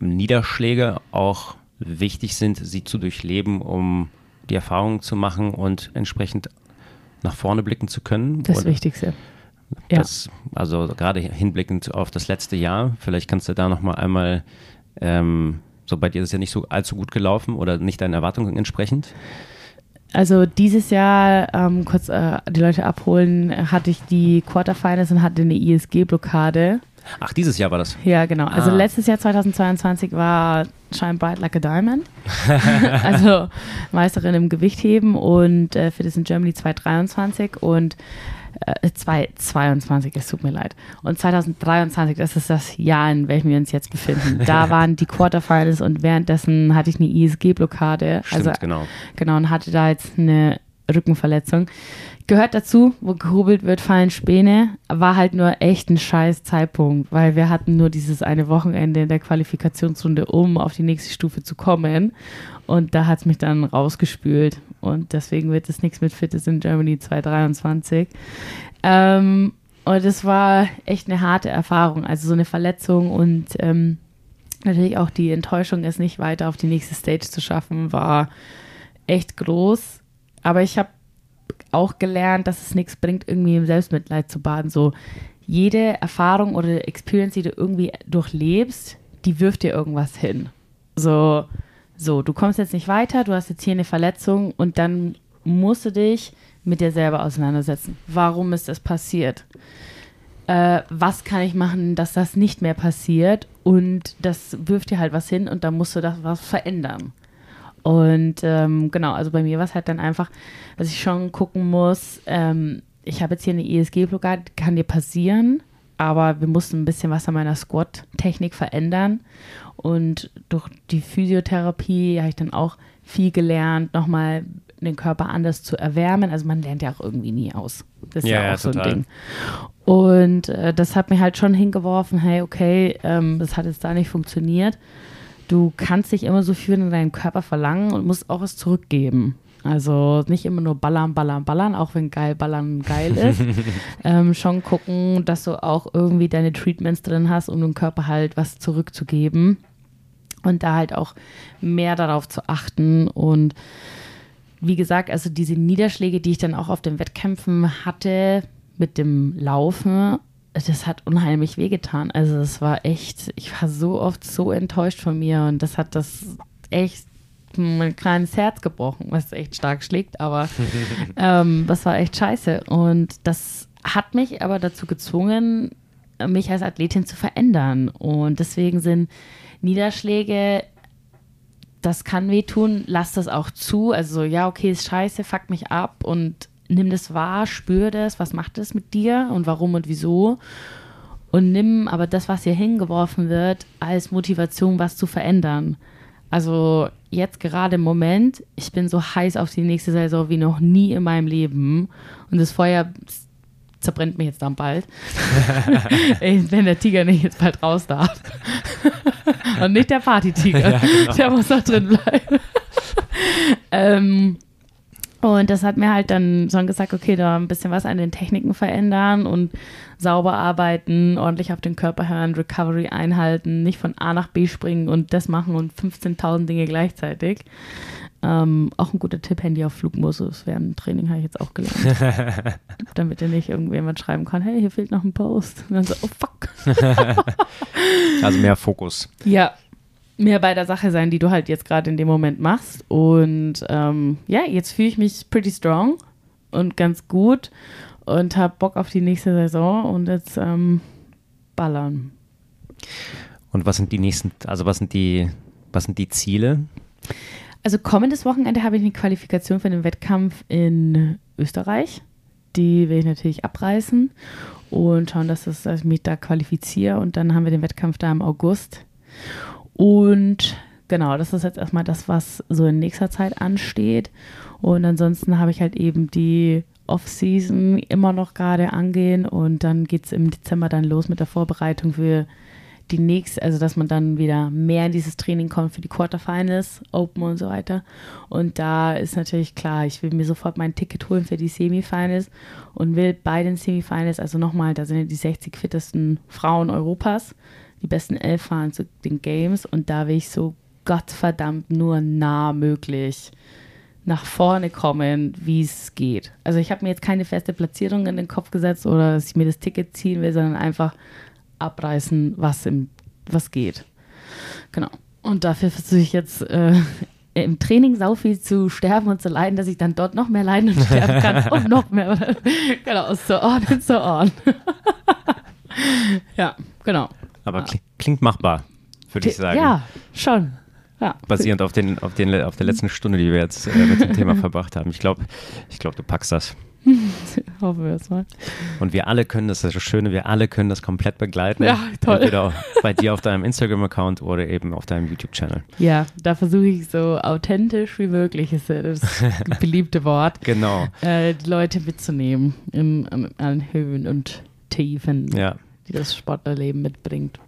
Niederschläge auch wichtig sind, sie zu durchleben, um die Erfahrungen zu machen und entsprechend nach vorne blicken zu können? Das Oder Wichtigste. Ja. Das, also gerade hinblickend auf das letzte Jahr, vielleicht kannst du da nochmal einmal, ähm, so bei dir ist es ja nicht so allzu gut gelaufen oder nicht deinen Erwartungen entsprechend. Also dieses Jahr, ähm, kurz äh, die Leute abholen, hatte ich die Quarterfinals und hatte eine ISG-Blockade. Ach, dieses Jahr war das. Ja, genau. Also Ah. letztes Jahr 2022 war Shine Bright Like a Diamond. also Meisterin im Gewichtheben und äh, für das in Germany 2023 und äh, 2022, es tut mir leid. Und 2023, das ist das Jahr, in welchem wir uns jetzt befinden. Da waren die Quarterfinals und währenddessen hatte ich eine ISG-Blockade. Also genau. Genau, und hatte da jetzt eine Rückenverletzung. Gehört dazu, wo gehobelt wird, fallen Späne. War halt nur echt ein scheiß Zeitpunkt, weil wir hatten nur dieses eine Wochenende in der Qualifikationsrunde, um auf die nächste Stufe zu kommen. Und da hat es mich dann rausgespült. Und deswegen wird es nichts mit Fitness in Germany 2023. Ähm, und es war echt eine harte Erfahrung. Also so eine Verletzung und ähm, natürlich auch die Enttäuschung, es nicht weiter auf die nächste Stage zu schaffen, war echt groß. Aber ich habe auch gelernt, dass es nichts bringt, irgendwie im Selbstmitleid zu baden. So jede Erfahrung oder Experience, die du irgendwie durchlebst, die wirft dir irgendwas hin. So, so, du kommst jetzt nicht weiter, du hast jetzt hier eine Verletzung und dann musst du dich mit dir selber auseinandersetzen. Warum ist das passiert? Äh, was kann ich machen, dass das nicht mehr passiert? Und das wirft dir halt was hin und dann musst du das was verändern. Und ähm, genau, also bei mir war es halt dann einfach, dass ich schon gucken muss, ähm, ich habe jetzt hier eine ESG-Blockade, kann dir passieren, aber wir mussten ein bisschen was an meiner Squat-Technik verändern. Und durch die Physiotherapie habe ich dann auch viel gelernt, nochmal den Körper anders zu erwärmen. Also man lernt ja auch irgendwie nie aus. Das ist Ja, ja, auch so total. ein Ding. Und äh, das hat mir halt schon hingeworfen, hey, okay, ähm, das hat jetzt da nicht funktioniert. Du kannst dich immer so fühlen in deinem Körper verlangen und musst auch was zurückgeben. Also nicht immer nur ballern, ballern, ballern, auch wenn geil ballern geil ist. ähm, schon gucken, dass du auch irgendwie deine Treatments drin hast, um dem Körper halt was zurückzugeben. Und da halt auch mehr darauf zu achten. Und wie gesagt, also diese Niederschläge, die ich dann auch auf den Wettkämpfen hatte mit dem Laufen, das hat unheimlich wehgetan. Also es war echt, ich war so oft so enttäuscht von mir und das hat das echt mein kleines Herz gebrochen, was echt stark schlägt, aber ähm, das war echt scheiße. Und das hat mich aber dazu gezwungen, mich als Athletin zu verändern. Und deswegen sind Niederschläge, das kann wehtun, lass das auch zu. Also so, ja, okay, ist scheiße, fuck mich ab und nimm das wahr, spür das, was macht das mit dir und warum und wieso. Und nimm aber das, was hier hingeworfen wird, als Motivation, was zu verändern. Also jetzt gerade im Moment, ich bin so heiß auf die nächste Saison wie noch nie in meinem Leben. Und das Feuer zerbrennt mich jetzt dann bald. Wenn der Tiger nicht jetzt bald raus darf. Und nicht der Partytiger. Ja, genau. Der muss noch drin bleiben. ähm, und das hat mir halt dann schon gesagt, okay, da ein bisschen was an den Techniken verändern und sauber arbeiten, ordentlich auf den Körper hören, Recovery einhalten, nicht von A nach B springen und das machen und 15.000 Dinge gleichzeitig. Ähm, auch ein guter Tipp, Handy auf Flugmodus während dem Training habe ich jetzt auch gelernt. Damit dir nicht irgendjemand schreiben kann, hey, hier fehlt noch ein Post. Und dann so, oh fuck. Also mehr Fokus. Ja, mehr bei der Sache sein, die du halt jetzt gerade in dem Moment machst. Und ähm, ja, jetzt fühle ich mich pretty strong und ganz gut und habe Bock auf die nächste Saison und jetzt ähm, ballern. Und was sind die nächsten, also was sind die, was sind die Ziele? Also kommendes Wochenende habe ich eine Qualifikation für den Wettkampf in Österreich. Die will ich natürlich abreißen und schauen, dass, das, dass ich mich da qualifiziere. Und dann haben wir den Wettkampf da im August. Und genau, das ist jetzt erstmal das, was so in nächster Zeit ansteht. Und ansonsten habe ich halt eben die Off-Season immer noch gerade angehen. Und dann geht es im Dezember dann los mit der Vorbereitung für die nächste, also dass man dann wieder mehr in dieses Training kommt für die Quarterfinals, Open und so weiter. Und da ist natürlich klar, ich will mir sofort mein Ticket holen für die Semifinals und will bei den Semifinals, also nochmal, da sind ja die 60 fittesten Frauen Europas, die besten elf fahren zu den Games und da will ich so Gottverdammt nur nah möglich nach vorne kommen, wie es geht. Also ich habe mir jetzt keine feste Platzierung in den Kopf gesetzt oder dass ich mir das Ticket ziehen will, sondern einfach abreißen, was, im, was geht. Genau. Und dafür versuche ich jetzt äh, im Training sau viel zu sterben und zu leiden, dass ich dann dort noch mehr leiden und sterben kann und noch mehr. genau, so on and so on. ja, genau. Aber klingt machbar, würde ich sagen. Ja, schon. Ja. Basierend auf, den, auf, den, auf der letzten Stunde, die wir jetzt äh, mit dem Thema verbracht haben. Ich glaube, ich glaub, du packst das. Hoffen wir es mal. Und wir alle können das, das ist das Schöne, wir alle können das komplett begleiten. Ja, toll. Entweder bei dir auf deinem Instagram-Account oder eben auf deinem YouTube-Channel. Ja, da versuche ich so authentisch wie möglich, ist ja das beliebte Wort, Genau. äh, die Leute mitzunehmen im, im, an Höhen und Tiefen, Ja. Die das Sportlerleben mitbringt.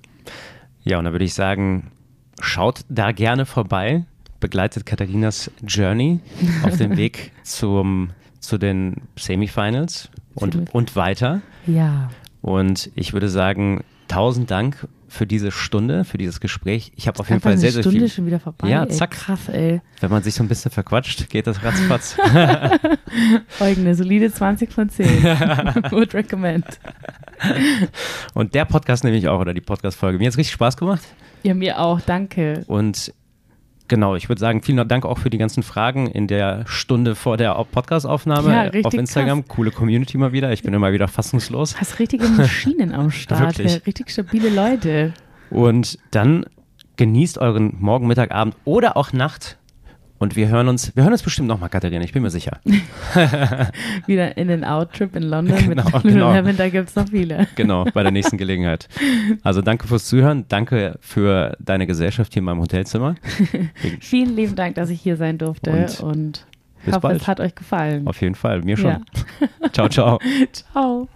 Ja, und da würde ich sagen, schaut da gerne vorbei, begleitet Katharinas Journey auf dem Weg zum, zu den Semifinals und, und weiter. Ja, Und ich würde sagen, tausend Dank für diese Stunde, für dieses Gespräch. Ich habe auf jeden Fall sehr, sehr Stunde viel. schon wieder vorbei. Ja, ey. zack. Krass, ey. Wenn man sich so ein bisschen verquatscht, geht das ratzfatz. Folgende solide 20 von 10. Would recommend. Und der Podcast nämlich auch, oder die Podcast-Folge. Mir hat es richtig Spaß gemacht. Ja, mir auch, danke. Und genau, ich würde sagen, vielen Dank auch für die ganzen Fragen in der Stunde vor der Podcast-Aufnahme Ja, auf Instagram. Coole Community mal wieder. Ich bin immer wieder fassungslos. Hast richtige Maschinen am Start, Wirklich. richtig stabile Leute. Und dann genießt euren Morgen, Mittag, Abend oder auch Nacht. Und wir hören uns, wir hören uns bestimmt nochmal, Katharina, ich bin mir sicher. Wieder in den Out-Trip in London Genau, mit genau. Lululemon, da gibt es noch viele. Genau, bei der nächsten Gelegenheit. Also danke fürs Zuhören, danke für deine Gesellschaft hier in meinem Hotelzimmer. Vielen lieben Dank, dass ich hier sein durfte Und und, hoffe, bald. es hat euch gefallen. Auf jeden Fall, mir schon. Ja. Ciao, ciao. Ciao.